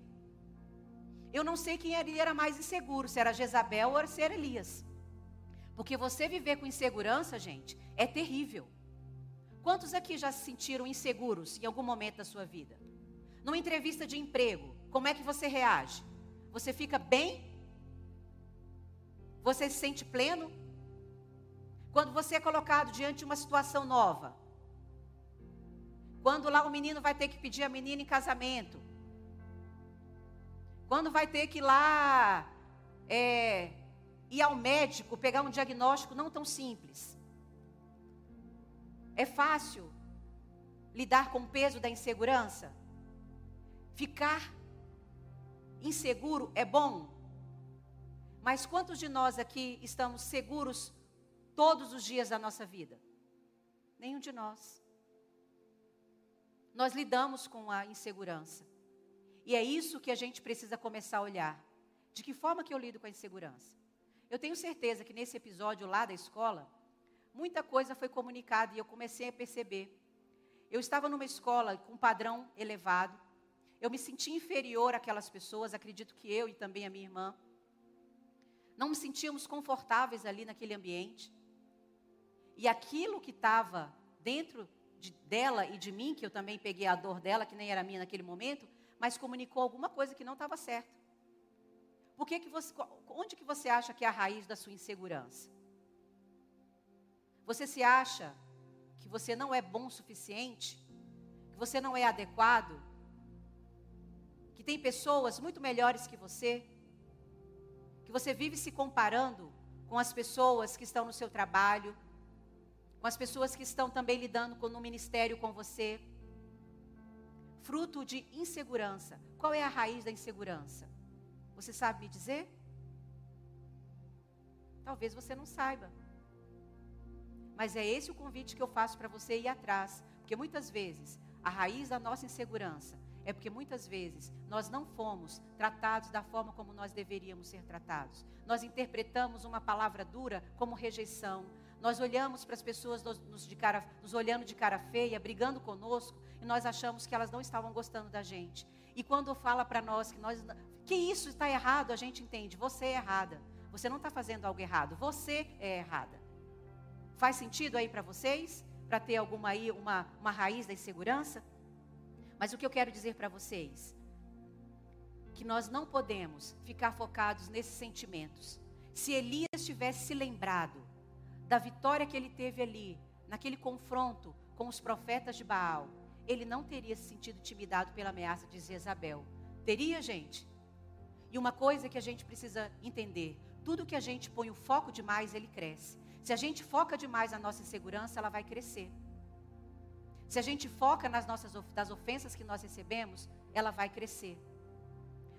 [SPEAKER 4] Eu não sei quem era mais inseguro, se era Jezabel ou se era Elias. Porque você viver com insegurança, gente, é terrível. Quantos aqui já se sentiram inseguros em algum momento da sua vida? Numa entrevista de emprego, como é que você reage? Você fica bem? Você se sente pleno? Quando você é colocado diante de uma situação nova. Quando lá o menino vai ter que pedir a menina em casamento. Quando vai ter que ir lá é, ir ao médico pegar um diagnóstico não tão simples. É fácil lidar com o peso da insegurança? Ficar inseguro é bom? Mas quantos de nós aqui estamos seguros todos os dias da nossa vida? Nenhum de nós. Nós lidamos com a insegurança. E é isso que a gente precisa começar a olhar. De que forma que eu lido com a insegurança? Eu tenho certeza que nesse episódio lá da escola, muita coisa foi comunicada e eu comecei a perceber. Eu estava numa escola com um padrão elevado. Eu me senti inferior àquelas pessoas, acredito que eu e também a minha irmã. Não me sentíamos confortáveis ali naquele ambiente. E aquilo que estava dentro de, dela e de mim, que eu também peguei a dor dela, que nem era minha naquele momento, mas comunicou alguma coisa que não estava certa. Por que que você, onde que você acha que é a raiz da sua insegurança? Você se acha que você não é bom o suficiente? Que você não é adequado? Que tem pessoas muito melhores que você? Que você vive se comparando com as pessoas que estão no seu trabalho, com as pessoas que estão também lidando com, no ministério com você. Fruto de insegurança. Qual é a raiz da insegurança? Você sabe me dizer? Talvez você não saiba. Mas é esse o convite que eu faço para você ir atrás. Porque muitas vezes a raiz da nossa insegurança é porque muitas vezes nós não fomos tratados da forma como nós deveríamos ser tratados. Nós interpretamos uma palavra dura como rejeição, nós olhamos para as pessoas nos, cara, nos olhando de cara feia, brigando conosco, e nós achamos que elas não estavam gostando da gente. E quando fala para nós que nós que isso está errado, a gente entende, você é errada. Você não está fazendo algo errado, você é errada. Faz sentido aí para vocês? Para ter alguma aí, uma, uma raiz da insegurança? Mas o que eu quero dizer para vocês? Que nós não podemos ficar focados nesses sentimentos. Se Elias tivesse se lembrado da vitória que ele teve ali, naquele confronto com os profetas de Baal, ele não teria se sentido intimidado pela ameaça de Jezabel. Teria, gente? E uma coisa que a gente precisa entender: tudo que a gente põe o foco demais, ele cresce. Se a gente foca demais na nossa insegurança, ela vai crescer. Se a gente foca nas nossas das ofensas que nós recebemos, ela vai crescer.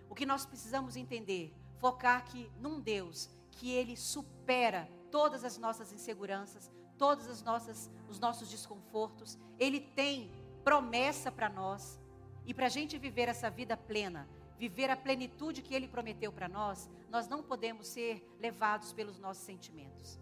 [SPEAKER 4] O que nós precisamos entender, focar que num Deus que ele supera todas as nossas inseguranças, todos as nossas, os nossos desconfortos. Ele tem promessa para nós. E para a gente viver essa vida plena, viver a plenitude que Ele prometeu para nós, nós não podemos ser levados pelos nossos sentimentos.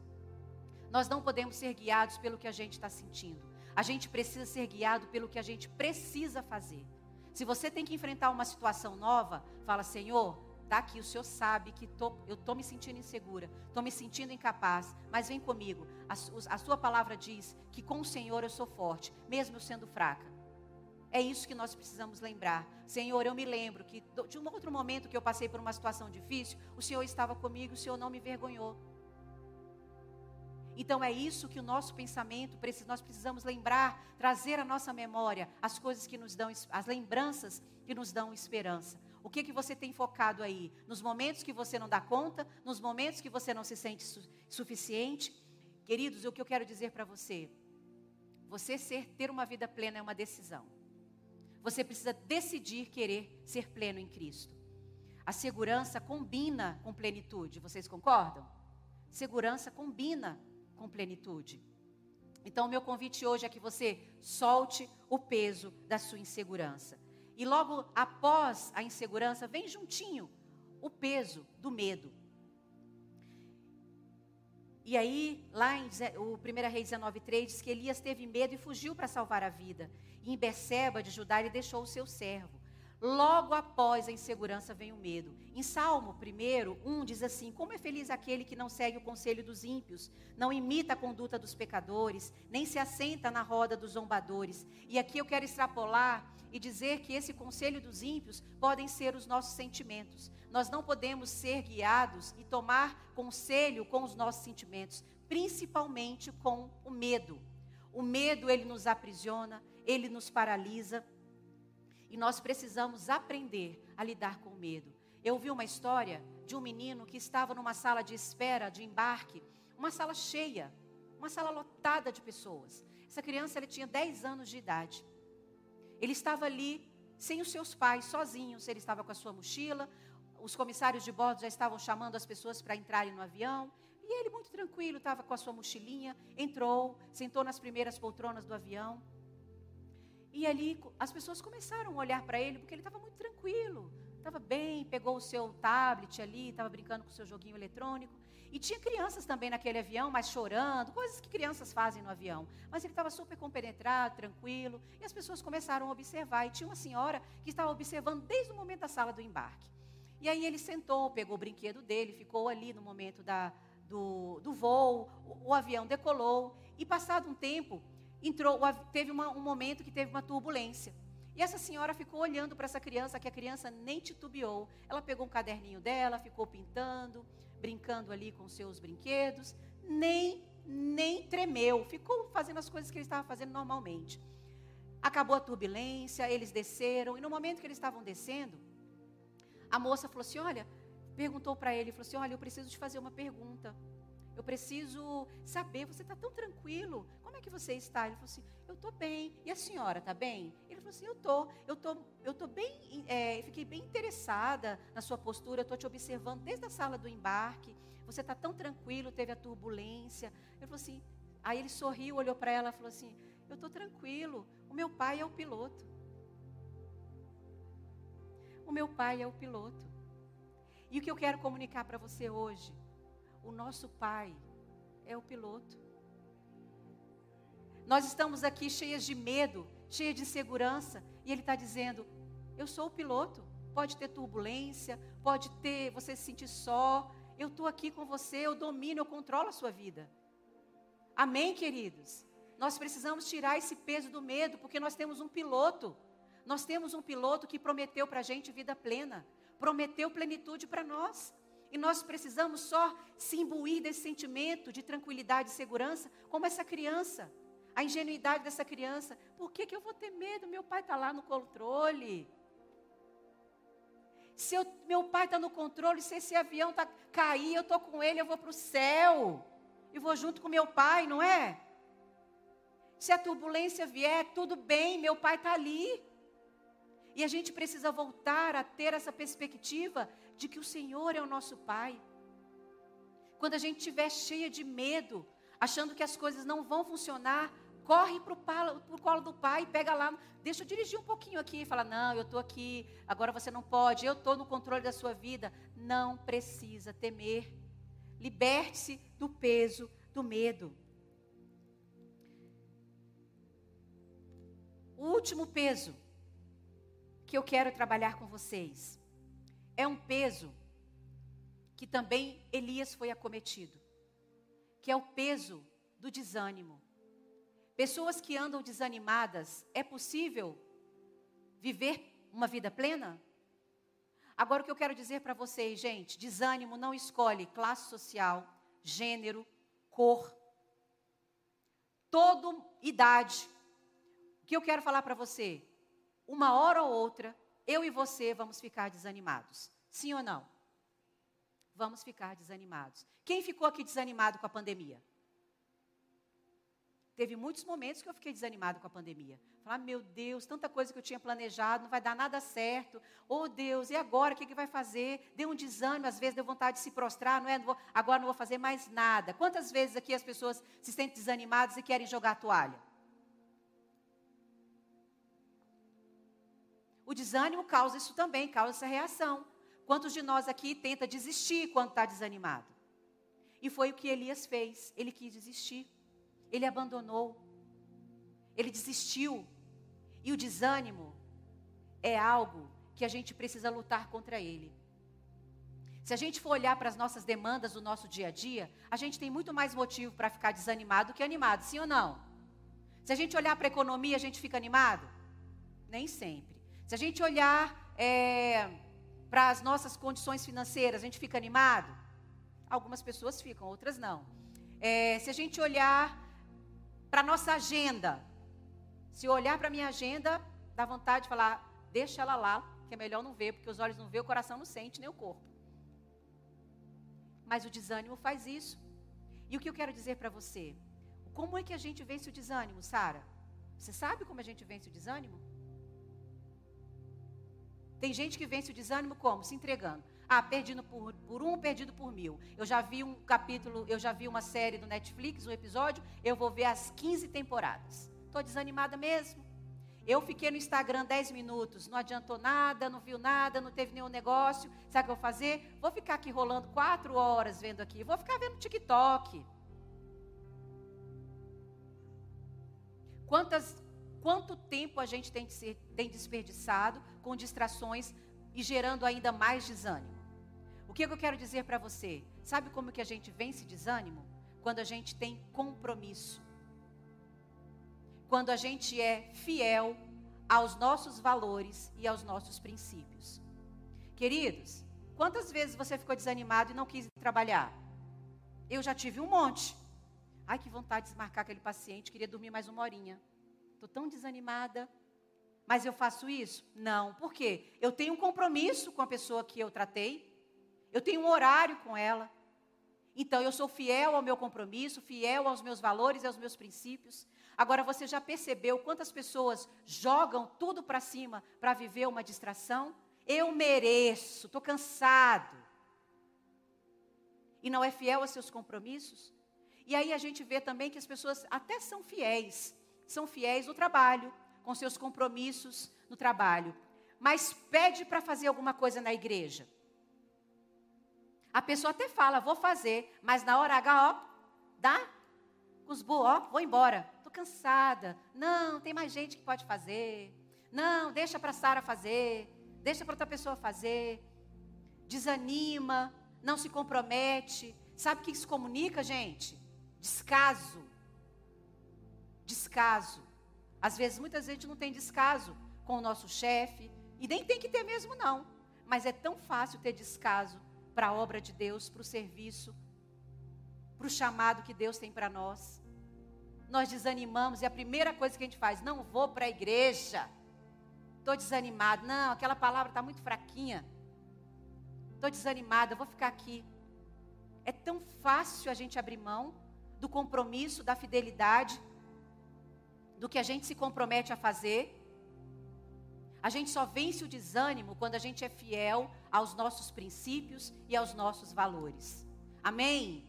[SPEAKER 4] Nós não podemos ser guiados pelo que a gente está sentindo. A gente precisa ser guiado pelo que a gente precisa fazer. Se você tem que enfrentar uma situação nova, fala, Senhor, Está aqui, o Senhor sabe que tô, eu estou me sentindo insegura, estou me sentindo incapaz, mas vem comigo. A, a sua palavra diz que com o Senhor eu sou forte, mesmo eu sendo fraca. É isso que nós precisamos lembrar. Senhor, eu me lembro que de um outro momento que eu passei por uma situação difícil, o Senhor estava comigo, o Senhor não me envergonhou. Então é isso que o nosso pensamento, nós precisamos lembrar, trazer à nossa memória as coisas que nos dão, as lembranças que nos dão esperança. O que, que você tem focado aí? Nos momentos que você não dá conta, nos momentos que você não se sente su suficiente? Queridos, o que eu quero dizer para você? Você ser, ter uma vida plena é uma decisão. Você precisa decidir querer ser pleno em Cristo. A segurança combina com plenitude, vocês concordam? Segurança combina com plenitude. Então, o meu convite hoje é que você solte o peso da sua insegurança. E logo após a insegurança, vem juntinho o peso do medo. E aí, lá em o 1 Reis 19,3 diz que Elias teve medo e fugiu para salvar a vida. E em Beceba de Judá ele deixou o seu servo. Logo após a insegurança vem o medo. Em Salmo 1, 1 diz assim: Como é feliz aquele que não segue o conselho dos ímpios, não imita a conduta dos pecadores, nem se assenta na roda dos zombadores. E aqui eu quero extrapolar e dizer que esse conselho dos ímpios podem ser os nossos sentimentos. Nós não podemos ser guiados e tomar conselho com os nossos sentimentos, principalmente com o medo. O medo ele nos aprisiona, ele nos paralisa, e nós precisamos aprender a lidar com o medo. eu vi uma história de um menino que estava numa sala de espera de embarque, uma sala cheia, uma sala lotada de pessoas. Essa criança ele tinha 10 anos de idade. Ele estava ali sem os seus pais, sozinhos. Ele estava com a sua mochila. Os comissários de bordo já estavam chamando as pessoas para entrarem no avião. E ele, muito tranquilo, estava com a sua mochilinha, entrou, sentou nas primeiras poltronas do avião. E ali as pessoas começaram a olhar para ele, porque ele estava muito tranquilo, estava bem, pegou o seu tablet ali, estava brincando com o seu joguinho eletrônico. E tinha crianças também naquele avião, mas chorando, coisas que crianças fazem no avião. Mas ele estava super compenetrado, tranquilo, e as pessoas começaram a observar. E tinha uma senhora que estava observando desde o momento da sala do embarque. E aí ele sentou, pegou o brinquedo dele, ficou ali no momento da, do, do voo, o, o, avião decolou, e passado um tempo, entrou, teve uma, um momento que teve uma turbulência. E essa senhora ficou olhando para essa criança, que a criança nem titubeou. Ela pegou um caderninho dela, ficou pintando, brincando ali com seus brinquedos, nem, nem tremeu, ficou fazendo as coisas que ele estava fazendo normalmente. Acabou a turbulência, eles desceram, e no momento que eles estavam descendo, a moça falou assim: Olha, perguntou para ele, falou assim: Olha, eu preciso te fazer uma pergunta. Eu preciso saber, você está tão tranquilo, como é que você está? Ele falou assim: Eu estou bem. E a senhora está bem? Ele falou assim: Eu estou, eu tô, eu tô bem, é, fiquei bem interessada na sua postura, estou te observando desde a sala do embarque. Você está tão tranquilo, teve a turbulência. Ele falou assim: Aí ele sorriu, olhou para ela e falou assim: Eu estou tranquilo, o meu pai é o piloto. O meu pai é o piloto. E o que eu quero comunicar para você hoje? O nosso pai é o piloto. Nós estamos aqui cheias de medo, cheias de insegurança, e ele está dizendo: Eu sou o piloto. Pode ter turbulência, pode ter você se sentir só. Eu estou aqui com você, eu domino, eu controlo a sua vida. Amém, queridos? Nós precisamos tirar esse peso do medo, porque nós temos um piloto. Nós temos um piloto que prometeu para a gente vida plena, prometeu plenitude para nós. E nós precisamos só se imbuir desse sentimento de tranquilidade e segurança, como essa criança, a ingenuidade dessa criança. Por que, que eu vou ter medo? Meu pai está lá no controle. Se eu, meu pai está no controle, se esse avião tá, cair, eu estou com ele, eu vou para o céu. E vou junto com meu pai, não é? Se a turbulência vier, tudo bem, meu pai está ali. E a gente precisa voltar a ter essa perspectiva de que o Senhor é o nosso Pai. Quando a gente estiver cheia de medo, achando que as coisas não vão funcionar, corre para o colo do Pai, pega lá, deixa eu dirigir um pouquinho aqui, fala, não, eu estou aqui, agora você não pode, eu estou no controle da sua vida. Não precisa temer. Liberte-se do peso do medo. O último peso que eu quero trabalhar com vocês. É um peso que também Elias foi acometido, que é o peso do desânimo. Pessoas que andam desanimadas, é possível viver uma vida plena? Agora o que eu quero dizer para vocês, gente, desânimo não escolhe classe social, gênero, cor, toda idade. O que eu quero falar para você? Uma hora ou outra, eu e você vamos ficar desanimados. Sim ou não? Vamos ficar desanimados. Quem ficou aqui desanimado com a pandemia? Teve muitos momentos que eu fiquei desanimado com a pandemia. Falar, meu Deus, tanta coisa que eu tinha planejado, não vai dar nada certo. Oh Deus, e agora o que, que vai fazer? Deu um desânimo, às vezes deu vontade de se prostrar, não é? Não vou, agora não vou fazer mais nada. Quantas vezes aqui as pessoas se sentem desanimadas e querem jogar a toalha? O desânimo causa isso também, causa essa reação. Quantos de nós aqui tenta desistir quando está desanimado? E foi o que Elias fez. Ele quis desistir. Ele abandonou. Ele desistiu. E o desânimo é algo que a gente precisa lutar contra ele. Se a gente for olhar para as nossas demandas do nosso dia a dia, a gente tem muito mais motivo para ficar desanimado do que animado, sim ou não? Se a gente olhar para a economia, a gente fica animado? Nem sempre. Se a gente olhar é, para as nossas condições financeiras, a gente fica animado? Algumas pessoas ficam, outras não. É, se a gente olhar para a nossa agenda, se olhar para a minha agenda, dá vontade de falar, deixa ela lá, que é melhor não ver, porque os olhos não vê, o coração não sente, nem o corpo. Mas o desânimo faz isso. E o que eu quero dizer para você? Como é que a gente vence o desânimo, Sara? Você sabe como a gente vence o desânimo? Tem gente que vence o desânimo como? Se entregando. Ah, perdido por, por um, perdido por mil. Eu já vi um capítulo, eu já vi uma série do Netflix, um episódio, eu vou ver as 15 temporadas. Estou desanimada mesmo. Eu fiquei no Instagram 10 minutos, não adiantou nada, não viu nada, não teve nenhum negócio. Sabe o que eu vou fazer? Vou ficar aqui rolando quatro horas vendo aqui. Vou ficar vendo TikTok. Quantas, quanto tempo a gente tem, de ser, tem desperdiçado com distrações e gerando ainda mais desânimo? O que eu quero dizer para você? Sabe como que a gente vence desânimo? Quando a gente tem compromisso quando a gente é fiel aos nossos valores e aos nossos princípios. Queridos, quantas vezes você ficou desanimado e não quis trabalhar? Eu já tive um monte. Ai, que vontade de desmarcar aquele paciente, queria dormir mais uma horinha. Estou tão desanimada. Mas eu faço isso? Não. Por quê? Eu tenho um compromisso com a pessoa que eu tratei. Eu tenho um horário com ela. Então eu sou fiel ao meu compromisso, fiel aos meus valores e aos meus princípios. Agora você já percebeu quantas pessoas jogam tudo para cima para viver uma distração? Eu mereço, estou cansado. E não é fiel aos seus compromissos? E aí a gente vê também que as pessoas até são fiéis, são fiéis no trabalho, com seus compromissos no trabalho, mas pede para fazer alguma coisa na igreja. A pessoa até fala, vou fazer, mas na hora H, ó, dá burros, ó, vou embora estou cansada. Não, tem mais gente que pode fazer. Não, deixa para Sara fazer. Deixa para outra pessoa fazer. Desanima, não se compromete. Sabe o que isso comunica, gente? Descaso. Descaso. Às vezes, muita gente não tem descaso com o nosso chefe. E nem tem que ter mesmo, não. Mas é tão fácil ter descaso para a obra de Deus, para o serviço, para o chamado que Deus tem para nós nós desanimamos e a primeira coisa que a gente faz, não vou para a igreja. Estou desanimado. Não, aquela palavra está muito fraquinha. Estou desanimada, vou ficar aqui. É tão fácil a gente abrir mão do compromisso, da fidelidade, do que a gente se compromete a fazer. A gente só vence o desânimo quando a gente é fiel aos nossos princípios e aos nossos valores. Amém?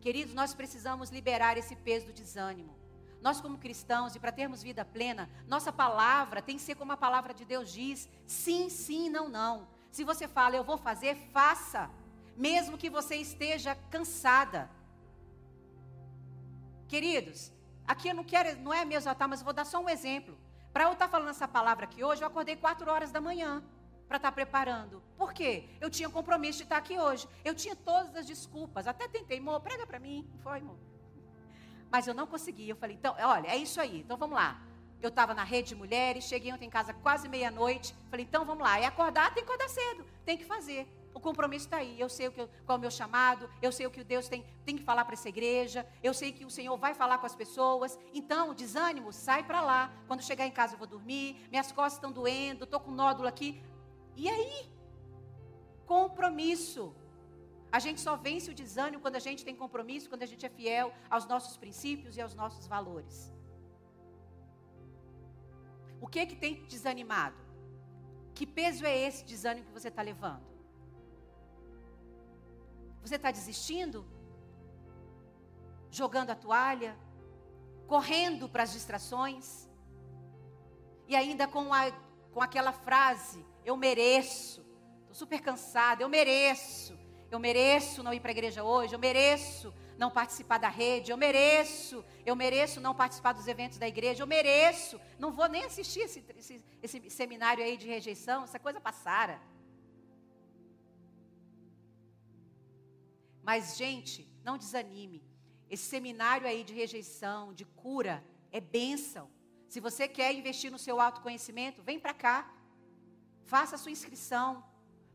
[SPEAKER 4] Queridos, nós precisamos liberar esse peso do desânimo. Nós, como cristãos, e para termos vida plena, nossa palavra tem que ser como a palavra de Deus diz: sim, sim, não, não. Se você fala, eu vou fazer, faça, mesmo que você esteja cansada. Queridos, aqui eu não quero, não é me exaltar, mas vou dar só um exemplo. Para eu estar falando essa palavra aqui hoje, eu acordei quatro horas da manhã para estar tá preparando. Por quê? Eu tinha compromisso de estar aqui hoje. Eu tinha todas as desculpas. Até tentei, irmão, prega para mim. Foi, irmão. Mas eu não consegui. Eu falei, então, olha, é isso aí. Então vamos lá. Eu estava na rede de mulheres, cheguei ontem em casa quase meia-noite. Falei, então vamos lá. E acordar, tem que acordar cedo. Tem que fazer. O compromisso está aí. Eu sei o que eu, qual é o meu chamado. Eu sei o que Deus tem, tem que falar para essa igreja. Eu sei que o Senhor vai falar com as pessoas. Então, o desânimo, sai para lá. Quando chegar em casa, eu vou dormir. Minhas costas estão doendo. Estou com nódulo aqui. E aí? Compromisso. A gente só vence o desânimo quando a gente tem compromisso, quando a gente é fiel aos nossos princípios e aos nossos valores. O que é que tem desanimado? Que peso é esse desânimo que você está levando? Você está desistindo? Jogando a toalha? Correndo para as distrações? E ainda com, a, com aquela frase eu mereço. Estou super cansada, eu mereço. Eu mereço não ir para a igreja hoje, eu mereço não participar da rede, eu mereço, eu mereço não participar dos eventos da igreja, eu mereço, não vou nem assistir esse, esse, esse seminário aí de rejeição, essa coisa passara. Mas, gente, não desanime. Esse seminário aí de rejeição, de cura, é bênção. Se você quer investir no seu autoconhecimento, vem para cá. Faça a sua inscrição.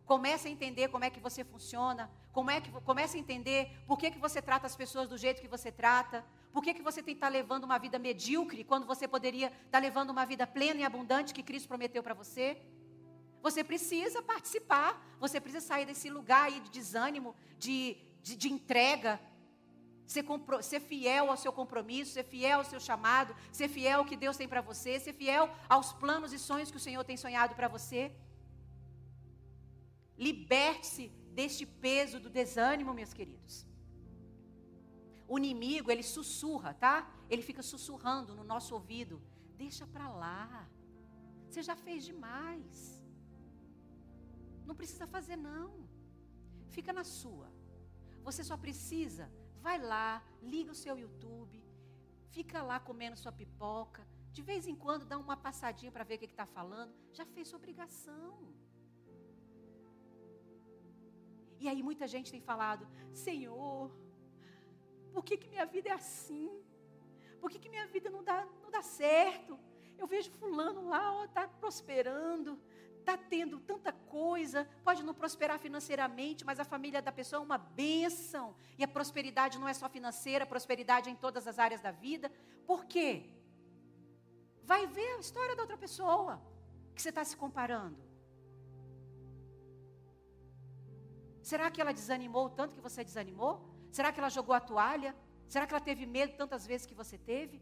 [SPEAKER 4] Comece a entender como é que você funciona. Como é que, comece a entender por que, que você trata as pessoas do jeito que você trata. Por que, que você tem que estar levando uma vida medíocre quando você poderia estar levando uma vida plena e abundante que Cristo prometeu para você? Você precisa participar. Você precisa sair desse lugar aí de desânimo, de, de, de entrega. Ser, compro, ser fiel ao seu compromisso, ser fiel ao seu chamado, ser fiel ao que Deus tem para você, ser fiel aos planos e sonhos que o Senhor tem sonhado para você. Liberte-se deste peso do desânimo, meus queridos. O inimigo, ele sussurra, tá? Ele fica sussurrando no nosso ouvido. Deixa para lá. Você já fez demais. Não precisa fazer não. Fica na sua. Você só precisa, vai lá, liga o seu YouTube, fica lá comendo sua pipoca. De vez em quando dá uma passadinha para ver o que está falando. Já fez sua obrigação. E aí muita gente tem falado, Senhor, por que, que minha vida é assim? Por que, que minha vida não dá, não dá certo? Eu vejo fulano lá, está prosperando, está tendo tanta coisa, pode não prosperar financeiramente, mas a família da pessoa é uma bênção. E a prosperidade não é só financeira, a prosperidade é em todas as áreas da vida. Por quê? Vai ver a história da outra pessoa que você está se comparando. Será que ela desanimou tanto que você desanimou? Será que ela jogou a toalha? Será que ela teve medo tantas vezes que você teve?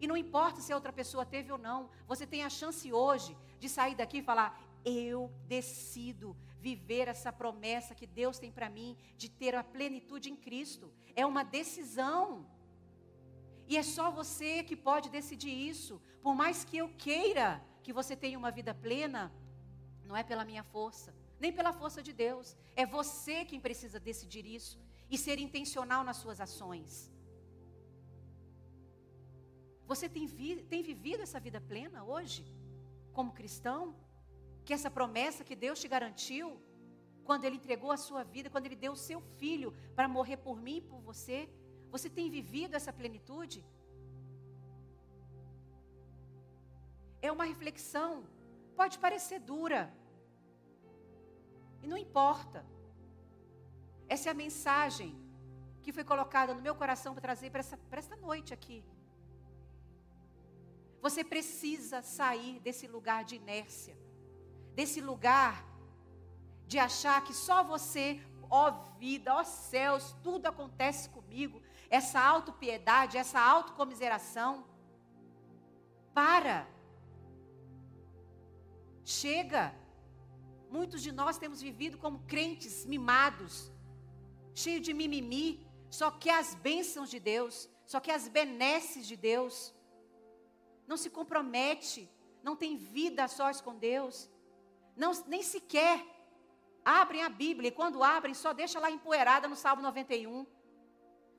[SPEAKER 4] E não importa se a outra pessoa teve ou não, você tem a chance hoje de sair daqui e falar: eu decido viver essa promessa que Deus tem para mim de ter a plenitude em Cristo. É uma decisão. E é só você que pode decidir isso. Por mais que eu queira que você tenha uma vida plena, não é pela minha força, nem pela força de Deus. É você quem precisa decidir isso e ser intencional nas suas ações. Você tem, vi, tem vivido essa vida plena hoje, como cristão? Que essa promessa que Deus te garantiu, quando Ele entregou a sua vida, quando Ele deu o seu filho para morrer por mim e por você, você tem vivido essa plenitude? É uma reflexão, pode parecer dura, e não importa. Essa é a mensagem que foi colocada no meu coração para trazer para essa, para esta noite aqui. Você precisa sair desse lugar de inércia, desse lugar de achar que só você, ó vida, ó céus, tudo acontece comigo, essa autopiedade, essa autocomiseração. Para. Chega. Muitos de nós temos vivido como crentes mimados, cheios de mimimi, só que as bênçãos de Deus, só que as benesses de Deus. Não se compromete, não tem vida a sós com Deus, não, nem sequer abrem a Bíblia, e quando abrem, só deixa lá empoeirada no Salmo 91.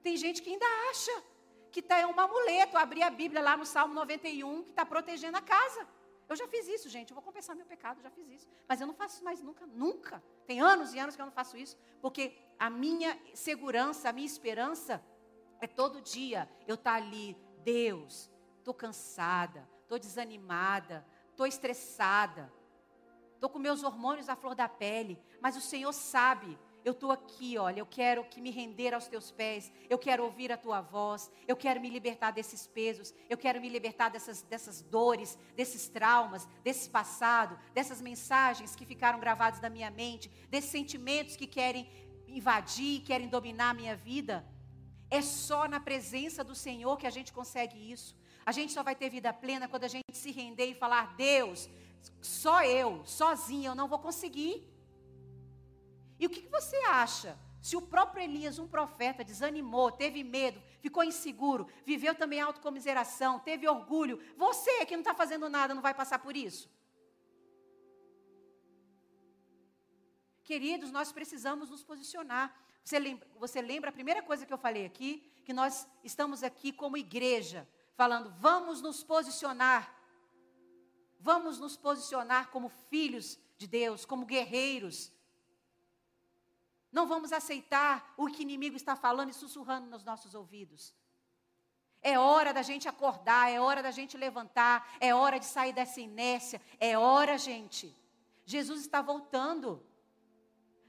[SPEAKER 4] Tem gente que ainda acha que está é um amuleto abrir a Bíblia lá no Salmo 91, que está protegendo a casa. Eu já fiz isso, gente. Eu vou confessar meu pecado, já fiz isso. Mas eu não faço isso mais nunca, nunca. Tem anos e anos que eu não faço isso. Porque a minha segurança, a minha esperança é todo dia eu estar tá ali. Deus, estou cansada, estou desanimada, estou estressada, estou com meus hormônios à flor da pele. Mas o Senhor sabe eu estou aqui, olha, eu quero que me render aos teus pés, eu quero ouvir a tua voz, eu quero me libertar desses pesos, eu quero me libertar dessas, dessas dores, desses traumas, desse passado, dessas mensagens que ficaram gravadas na minha mente, desses sentimentos que querem invadir, querem dominar a minha vida. É só na presença do Senhor que a gente consegue isso. A gente só vai ter vida plena quando a gente se render e falar: Deus, só eu, sozinha, eu não vou conseguir. E o que, você acha? Se o próprio Elias, um profeta, desanimou, teve medo, ficou inseguro, viveu também autocomiseração, teve orgulho, você que não está fazendo nada não vai passar por isso? Queridos, nós precisamos nos posicionar. Você lembra, você lembra a primeira coisa que eu falei aqui? Que nós estamos aqui como igreja, falando, vamos nos posicionar. Vamos nos posicionar como filhos de Deus, como guerreiros não vamos aceitar o que o inimigo está falando e sussurrando nos nossos ouvidos. É hora da gente acordar, é hora da gente levantar, é hora de sair dessa inércia, é hora, gente. Jesus está voltando.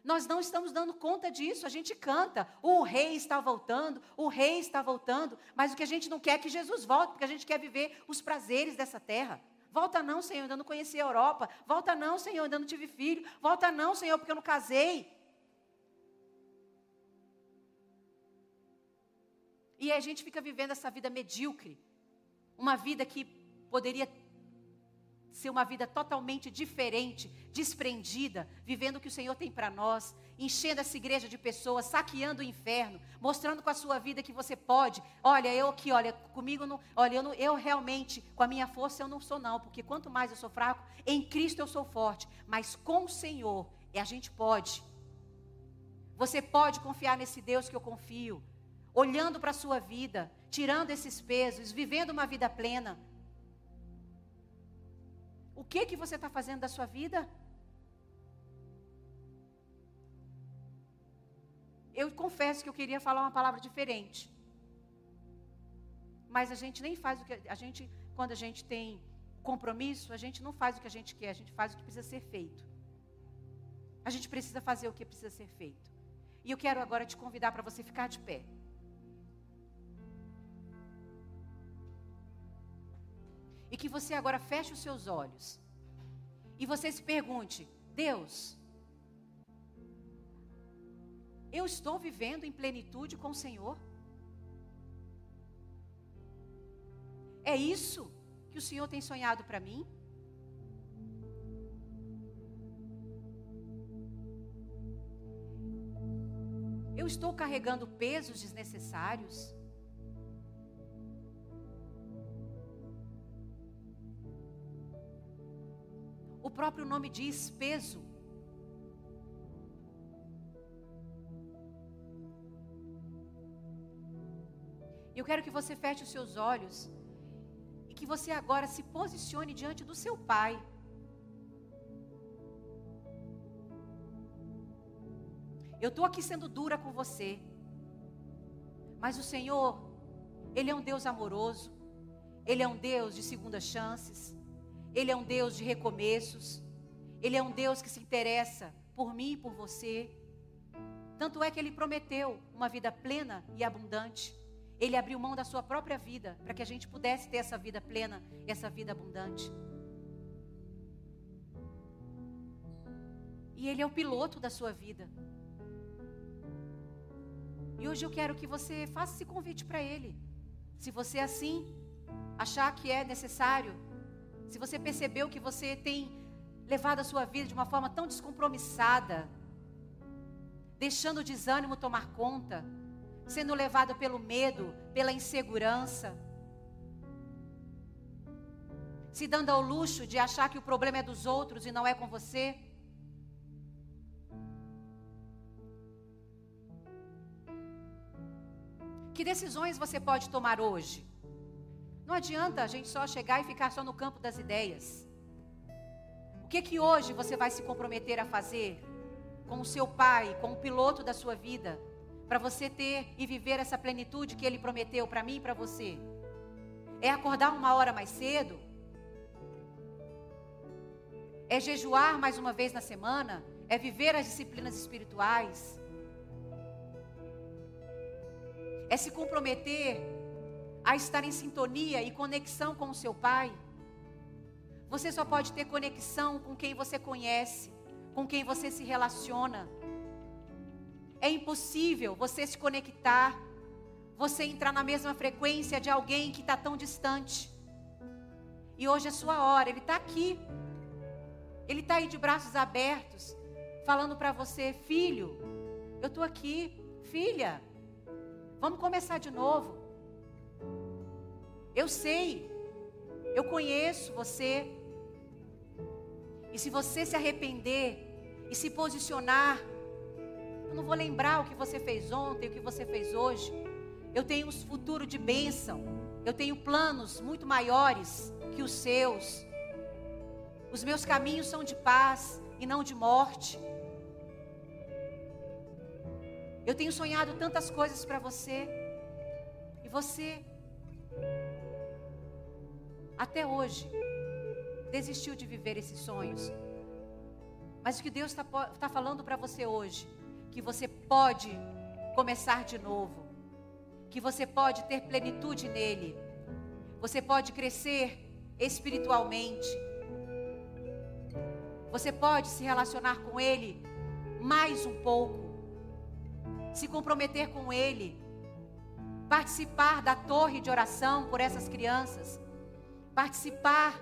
[SPEAKER 4] Nós não estamos dando conta disso, a gente canta, o rei está voltando, o rei está voltando, mas o que a gente não quer é que Jesus volte, porque a gente quer viver os prazeres dessa terra. Volta não, Senhor, ainda não conheci a Europa. Volta não, Senhor, ainda não tive filho. Volta não, Senhor, porque eu não casei. E a gente fica vivendo essa vida medíocre. Uma vida que poderia ser uma vida totalmente diferente, desprendida, vivendo o que o Senhor tem para nós, enchendo essa igreja de pessoas, saqueando o inferno, mostrando com a sua vida que você pode. Olha, eu aqui, olha, comigo não, olha, eu, não, eu realmente, com a minha força eu não sou não, porque quanto mais eu sou fraco, em Cristo eu sou forte, mas com o Senhor, e a gente pode. Você pode confiar nesse Deus que eu confio, olhando para a sua vida, tirando esses pesos, vivendo uma vida plena. O que que você está fazendo da sua vida? Eu confesso que eu queria falar uma palavra diferente. Mas a gente nem faz o que a gente, quando a gente tem compromisso, a gente não faz o que a gente quer, a gente faz o que precisa ser feito. A gente precisa fazer o que precisa ser feito. E eu quero agora te convidar para você ficar de pé. E que você agora feche os seus olhos. E você se pergunte: Deus, eu estou vivendo em plenitude com o Senhor? É isso que o Senhor tem sonhado para mim? Eu estou carregando pesos desnecessários? Próprio nome diz peso. Eu quero que você feche os seus olhos e que você agora se posicione diante do seu Pai. Eu estou aqui sendo dura com você, mas o Senhor, Ele é um Deus amoroso, Ele é um Deus de segundas chances, Ele é um Deus de recomeços, Ele é um Deus que se interessa por mim e por você. Tanto é que Ele prometeu uma vida plena e abundante. Ele abriu mão da sua própria vida para que a gente pudesse ter essa vida plena essa vida abundante. E Ele é o piloto da sua vida. E hoje eu quero que você faça esse convite para Ele. Se você assim achar que é necessário, se você percebeu que você tem levado a sua vida de uma forma tão descompromissada, deixando o desânimo tomar conta, sendo levado pelo medo, pela insegurança, se dando ao luxo de achar que o problema é dos outros e não é com você. Que decisões você pode tomar hoje? Não adianta a gente só chegar e ficar só no campo das ideias. O que que hoje você vai se comprometer a fazer com o seu pai, com o piloto da sua vida? para você ter e viver essa plenitude que Ele prometeu para mim e para você? É acordar uma hora mais cedo? É jejuar mais uma vez na semana? É viver as disciplinas espirituais? É se comprometer a estar em sintonia e conexão com o seu Pai? Você só pode ter conexão com quem você conhece, com quem você se relaciona. É impossível você se conectar, você entrar na mesma frequência de alguém que está tão distante. E hoje é sua hora, Ele está aqui. Ele está aí de braços abertos, falando para você, filho, eu estou aqui, filha, vamos começar de novo. Eu sei, eu conheço você. E se você se arrepender e se posicionar eu não vou lembrar o que você fez ontem, o que você fez hoje. Eu tenho um futuro de bênção. Eu tenho planos muito maiores que os seus. Os meus caminhos são de paz e não de morte. Eu tenho sonhado tantas coisas para você. E você, até hoje, desistiu de viver esses sonhos. Mas o que Deus está tá falando para você hoje que você pode começar de novo, que você pode ter plenitude nele, você pode crescer espiritualmente. Você pode se relacionar com Ele mais um pouco, se comprometer com Ele, participar da torre de oração por essas crianças, participar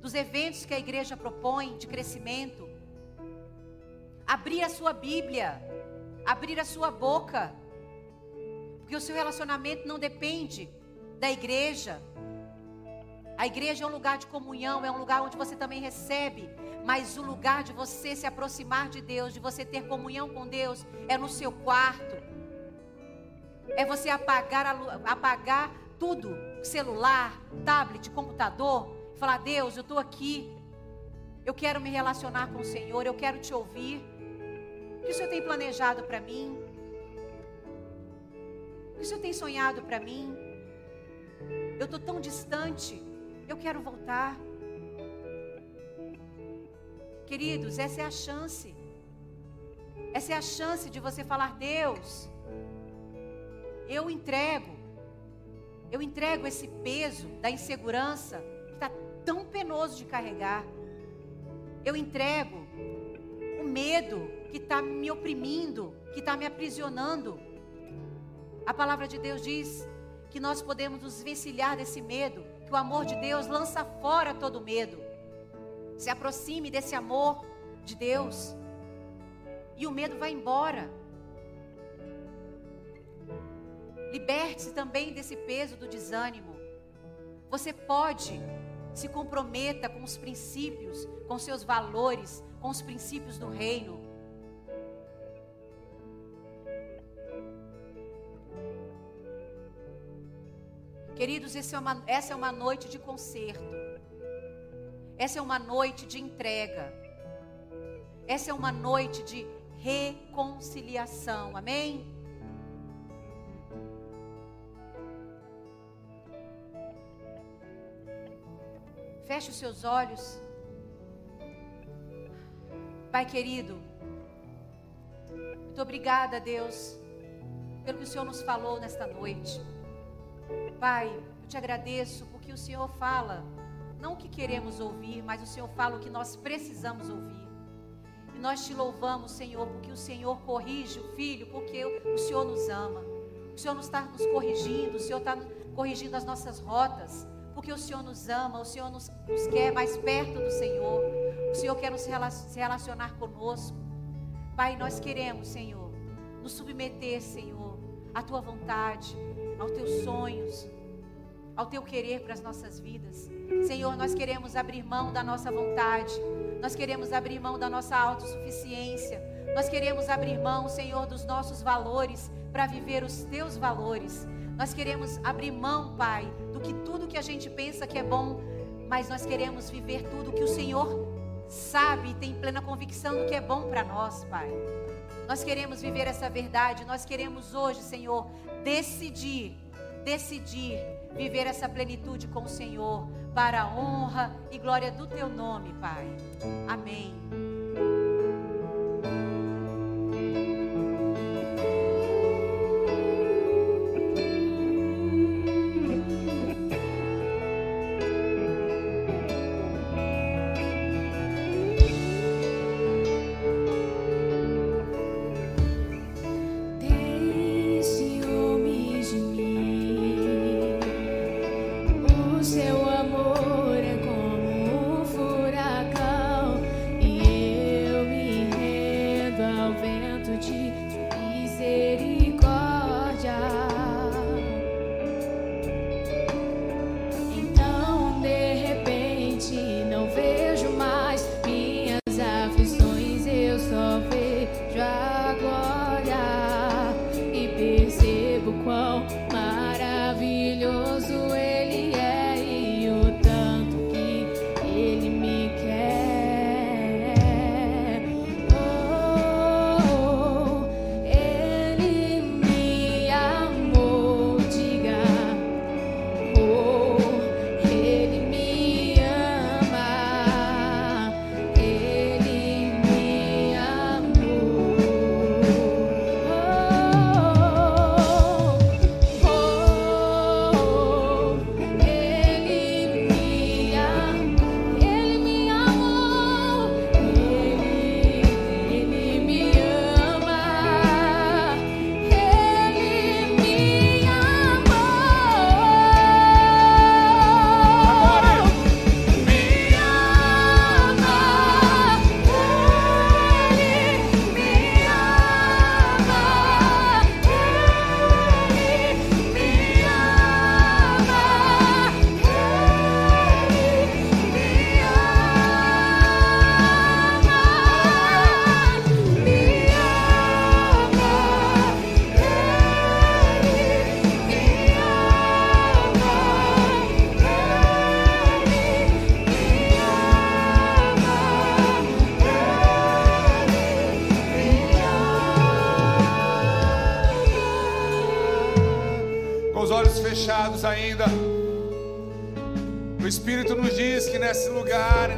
[SPEAKER 4] dos eventos que a igreja propõe de crescimento, abrir a sua Bíblia, abrir a sua boca, porque o seu relacionamento não depende da igreja. A igreja é um lugar de comunhão, é um lugar onde você também recebe, mas o lugar de você se aproximar de Deus, de você ter comunhão com Deus, é no seu quarto. É você apagar, apagar tudo: celular, tablet, computador. Falar, Deus, eu estou aqui. Eu quero me relacionar com o Senhor, eu quero te ouvir. O que o Senhor tem planejado para mim? O que o Senhor tem sonhado para mim? Eu estou tão distante, eu quero voltar. Queridos, essa é a chance. Essa é a chance de você falar: Deus, eu entrego, eu entrego esse peso da insegurança que está tão penoso de carregar. Eu entrego o medo que está me oprimindo, que está me aprisionando. A palavra de Deus diz que nós podemos nos vencilhar desse medo, que o amor de Deus lança fora todo medo. Se aproxime desse amor de Deus e o medo vai embora. Liberte-se também desse peso do desânimo. Você pode se comprometa com os princípios, com seus valores, com os princípios do reino. Queridos, é uma, essa é uma noite de conserto. Essa é uma noite de entrega. Essa é uma noite de reconciliação. Amém? Feche os seus olhos. Pai querido, muito obrigada, Deus, pelo que o Senhor nos falou nesta noite. Pai, eu te agradeço porque o Senhor fala, não o que queremos ouvir, mas o Senhor fala o que nós precisamos ouvir. E nós te louvamos, Senhor, porque o Senhor corrige o filho, porque o Senhor nos ama. O Senhor está nos corrigindo, o Senhor está corrigindo as nossas rotas porque o Senhor nos ama, o Senhor nos, nos quer mais perto do Senhor, o Senhor quer nos relacionar conosco. Pai, nós queremos, Senhor, nos submeter, Senhor, à tua vontade, aos teus sonhos, ao teu querer para as nossas vidas. Senhor, nós queremos abrir mão da nossa vontade, nós queremos abrir mão da nossa autossuficiência, nós queremos abrir mão, Senhor, dos nossos valores para viver os teus valores. Nós queremos abrir mão, Pai, que tudo que a gente pensa que é bom, mas nós queremos viver tudo que o Senhor sabe e tem plena convicção do que é bom para nós, Pai. Nós queremos viver essa verdade, nós queremos hoje, Senhor, decidir, decidir viver essa plenitude com o Senhor, para a honra e glória do Teu nome, Pai. Amém.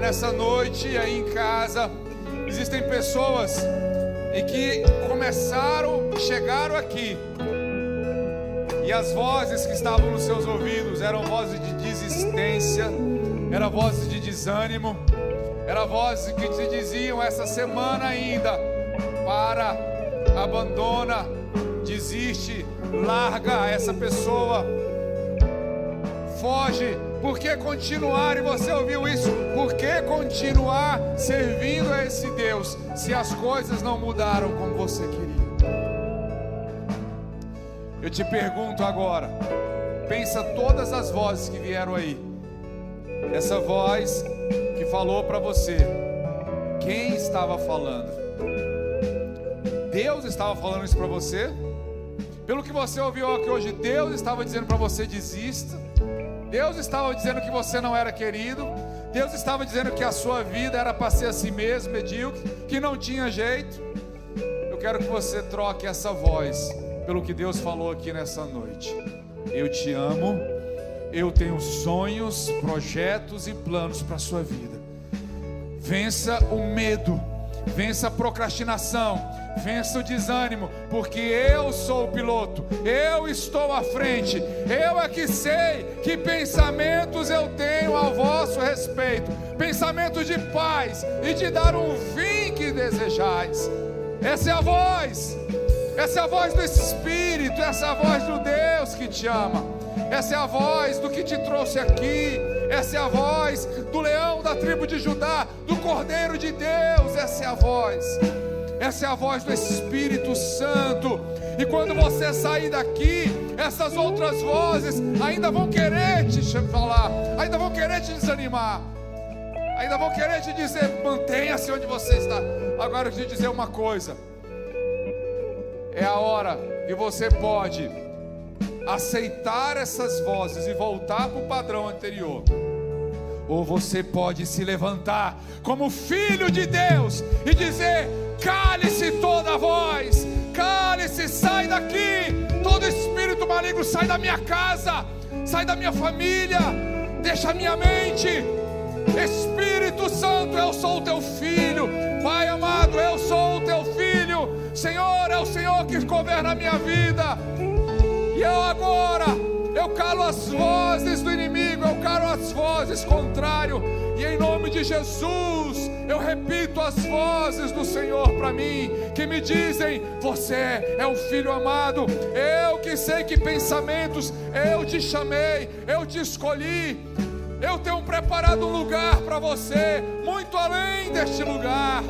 [SPEAKER 1] Nessa noite, aí em casa, existem pessoas e que começaram, chegaram aqui, e as vozes que estavam nos seus ouvidos eram vozes de desistência, eram vozes de desânimo, eram vozes que te diziam essa semana ainda: para, abandona, desiste, larga essa pessoa, foge. Por que continuar? E você ouviu isso? Por que continuar servindo a esse Deus se as coisas não mudaram como você queria? Eu te pergunto agora, pensa todas as vozes que vieram aí. Essa voz que falou para você, quem estava falando? Deus estava falando isso para você? Pelo que você ouviu aqui hoje, Deus estava dizendo para você desista. Deus estava dizendo que você não era querido. Deus estava dizendo que a sua vida era para ser assim mesmo, medíocre, que não tinha jeito. Eu quero que você troque essa voz pelo que Deus falou aqui nessa noite. Eu te amo. Eu tenho sonhos, projetos e planos para a sua vida. Vença o medo, vença a procrastinação, vença o desânimo, porque eu sou o piloto, eu estou à frente, eu é que sei que pensamentos eu tenho a vosso respeito pensamentos de paz e de dar um fim que desejais. Essa é a voz, essa é a voz do Espírito, essa é a voz do Deus que te ama, essa é a voz do que te trouxe aqui. Essa é a voz do leão da tribo de Judá, do Cordeiro de Deus. Essa é a voz. Essa é a voz do Espírito Santo. E quando você sair daqui, essas outras vozes ainda vão querer te falar, ainda vão querer te desanimar, ainda vão querer te dizer: mantenha-se onde você está. Agora eu te dizer uma coisa: é a hora que você pode aceitar essas vozes e voltar para o padrão anterior. Ou você pode se levantar como filho de Deus e dizer: cale-se toda voz, cale-se, sai daqui, todo espírito maligno sai da minha casa, sai da minha família, deixa a minha mente. Espírito Santo, eu sou o teu filho, Pai amado, eu sou o teu filho, Senhor, é o Senhor que governa a minha vida, e eu agora, eu calo as vozes do inimigo, eu calo as vozes contrário, e em nome de Jesus, eu repito as vozes do Senhor para mim, que me dizem: Você é um filho amado, eu que sei que pensamentos eu te chamei, eu te escolhi. Eu tenho preparado um lugar para você, muito além deste lugar.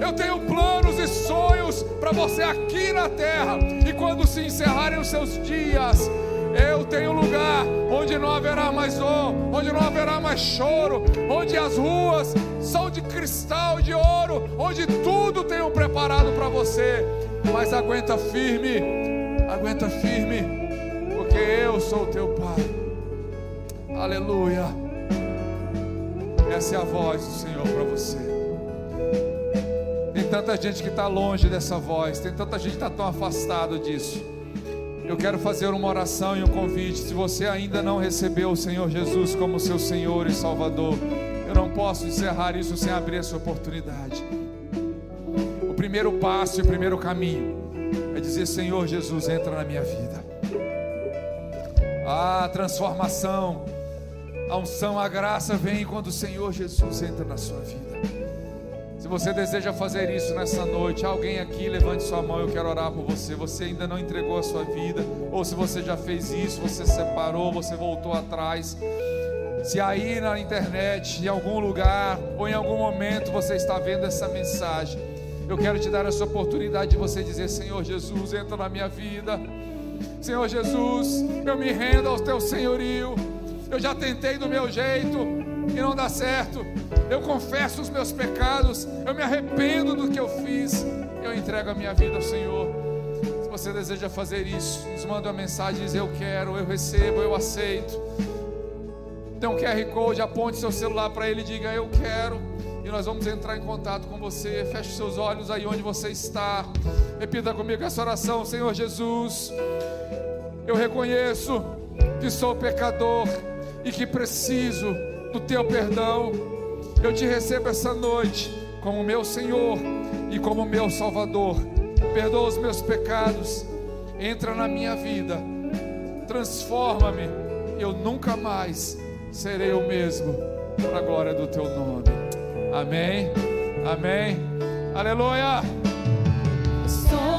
[SPEAKER 1] Eu tenho planos e sonhos para você aqui na terra. E quando se encerrarem os seus dias, eu tenho um lugar onde não haverá mais dor, onde não haverá mais choro, onde as ruas são de cristal, de ouro, onde tudo tenho preparado para você. Mas aguenta firme, aguenta firme, porque eu sou teu Pai. Aleluia. Essa é a voz do Senhor para você. Tem tanta gente que está longe dessa voz, tem tanta gente que está tão afastado disso. Eu quero fazer uma oração e um convite. Se você ainda não recebeu o Senhor Jesus como seu Senhor e Salvador, eu não posso encerrar isso sem abrir essa oportunidade. O primeiro passo e o primeiro caminho é dizer: Senhor Jesus, entra na minha vida. A transformação, a unção, a graça vem quando o Senhor Jesus entra na sua vida. Se você deseja fazer isso nessa noite, alguém aqui levante sua mão, eu quero orar por você. Você ainda não entregou a sua vida, ou se você já fez isso, você separou, você voltou atrás. Se aí na internet, em algum lugar ou em algum momento você está vendo essa mensagem, eu quero te dar essa oportunidade de você dizer: Senhor Jesus, entra na minha vida. Senhor Jesus, eu me rendo ao teu senhorio. Eu já tentei do meu jeito, e não dá certo. Eu confesso os meus pecados, eu me arrependo do que eu fiz, eu entrego a minha vida ao Senhor. Se você deseja fazer isso, nos manda uma mensagem, diz eu quero, eu recebo, eu aceito. Tem um QR Code, aponte seu celular para ele e diga eu quero. E nós vamos entrar em contato com você. Feche seus olhos aí onde você está. Repita comigo essa oração, Senhor Jesus. Eu reconheço que que sou pecador e que preciso do teu perdão. Eu te recebo essa noite como meu Senhor e como meu Salvador. Perdoa os meus pecados, entra na minha vida, transforma-me. Eu nunca mais serei o mesmo, para a glória do teu nome. Amém. Amém. Aleluia.
[SPEAKER 3] Somos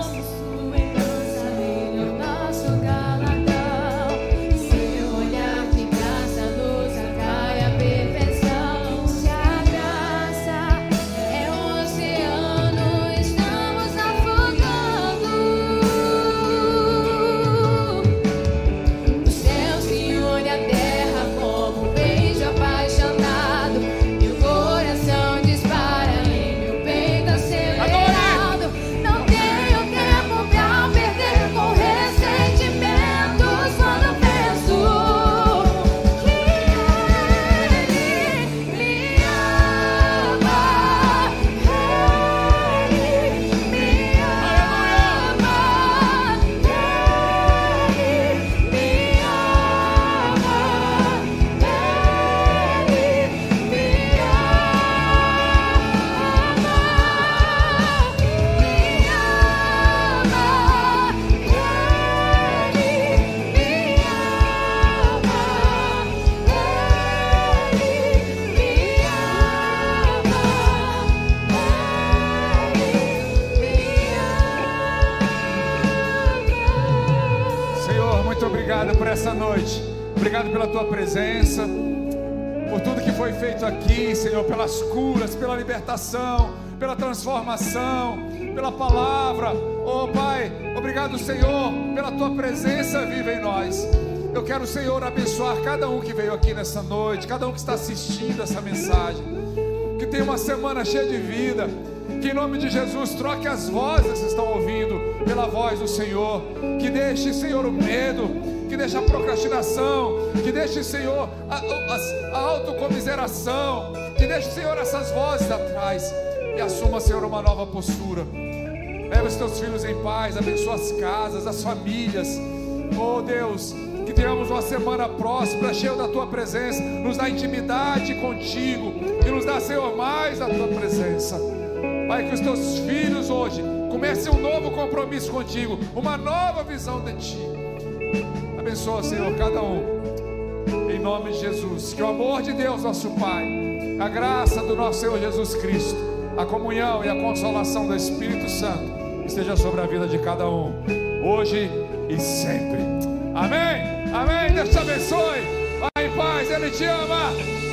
[SPEAKER 1] libertação, pela transformação, pela palavra. Oh, Pai, obrigado, Senhor, pela tua presença viva em nós. Eu quero, Senhor, abençoar cada um que veio aqui nessa noite, cada um que está assistindo essa mensagem. Que tenha uma semana cheia de vida. Que em nome de Jesus troque as vozes que estão ouvindo pela voz do Senhor. Que deixe, Senhor, o medo. Que deixe a procrastinação. Que deixe, Senhor, a, a, a autocomiseração. Deixe, Senhor, essas vozes atrás. E assuma, Senhor, uma nova postura. Leva os teus filhos em paz. Abençoa as casas, as famílias. Oh Deus, que tenhamos uma semana próspera, cheia da tua presença. Nos dá intimidade contigo. E nos dá, Senhor, mais da tua presença. Pai, que os teus filhos hoje comecem um novo compromisso contigo, uma nova visão de ti. Abençoa, Senhor, cada um. Em nome de Jesus. Que o amor de Deus, nosso Pai, a graça do nosso Senhor Jesus Cristo, a comunhão e a consolação do Espírito Santo esteja sobre a vida de cada um, hoje e sempre. Amém. Amém. Deus te abençoe. Vai em paz. Ele te ama.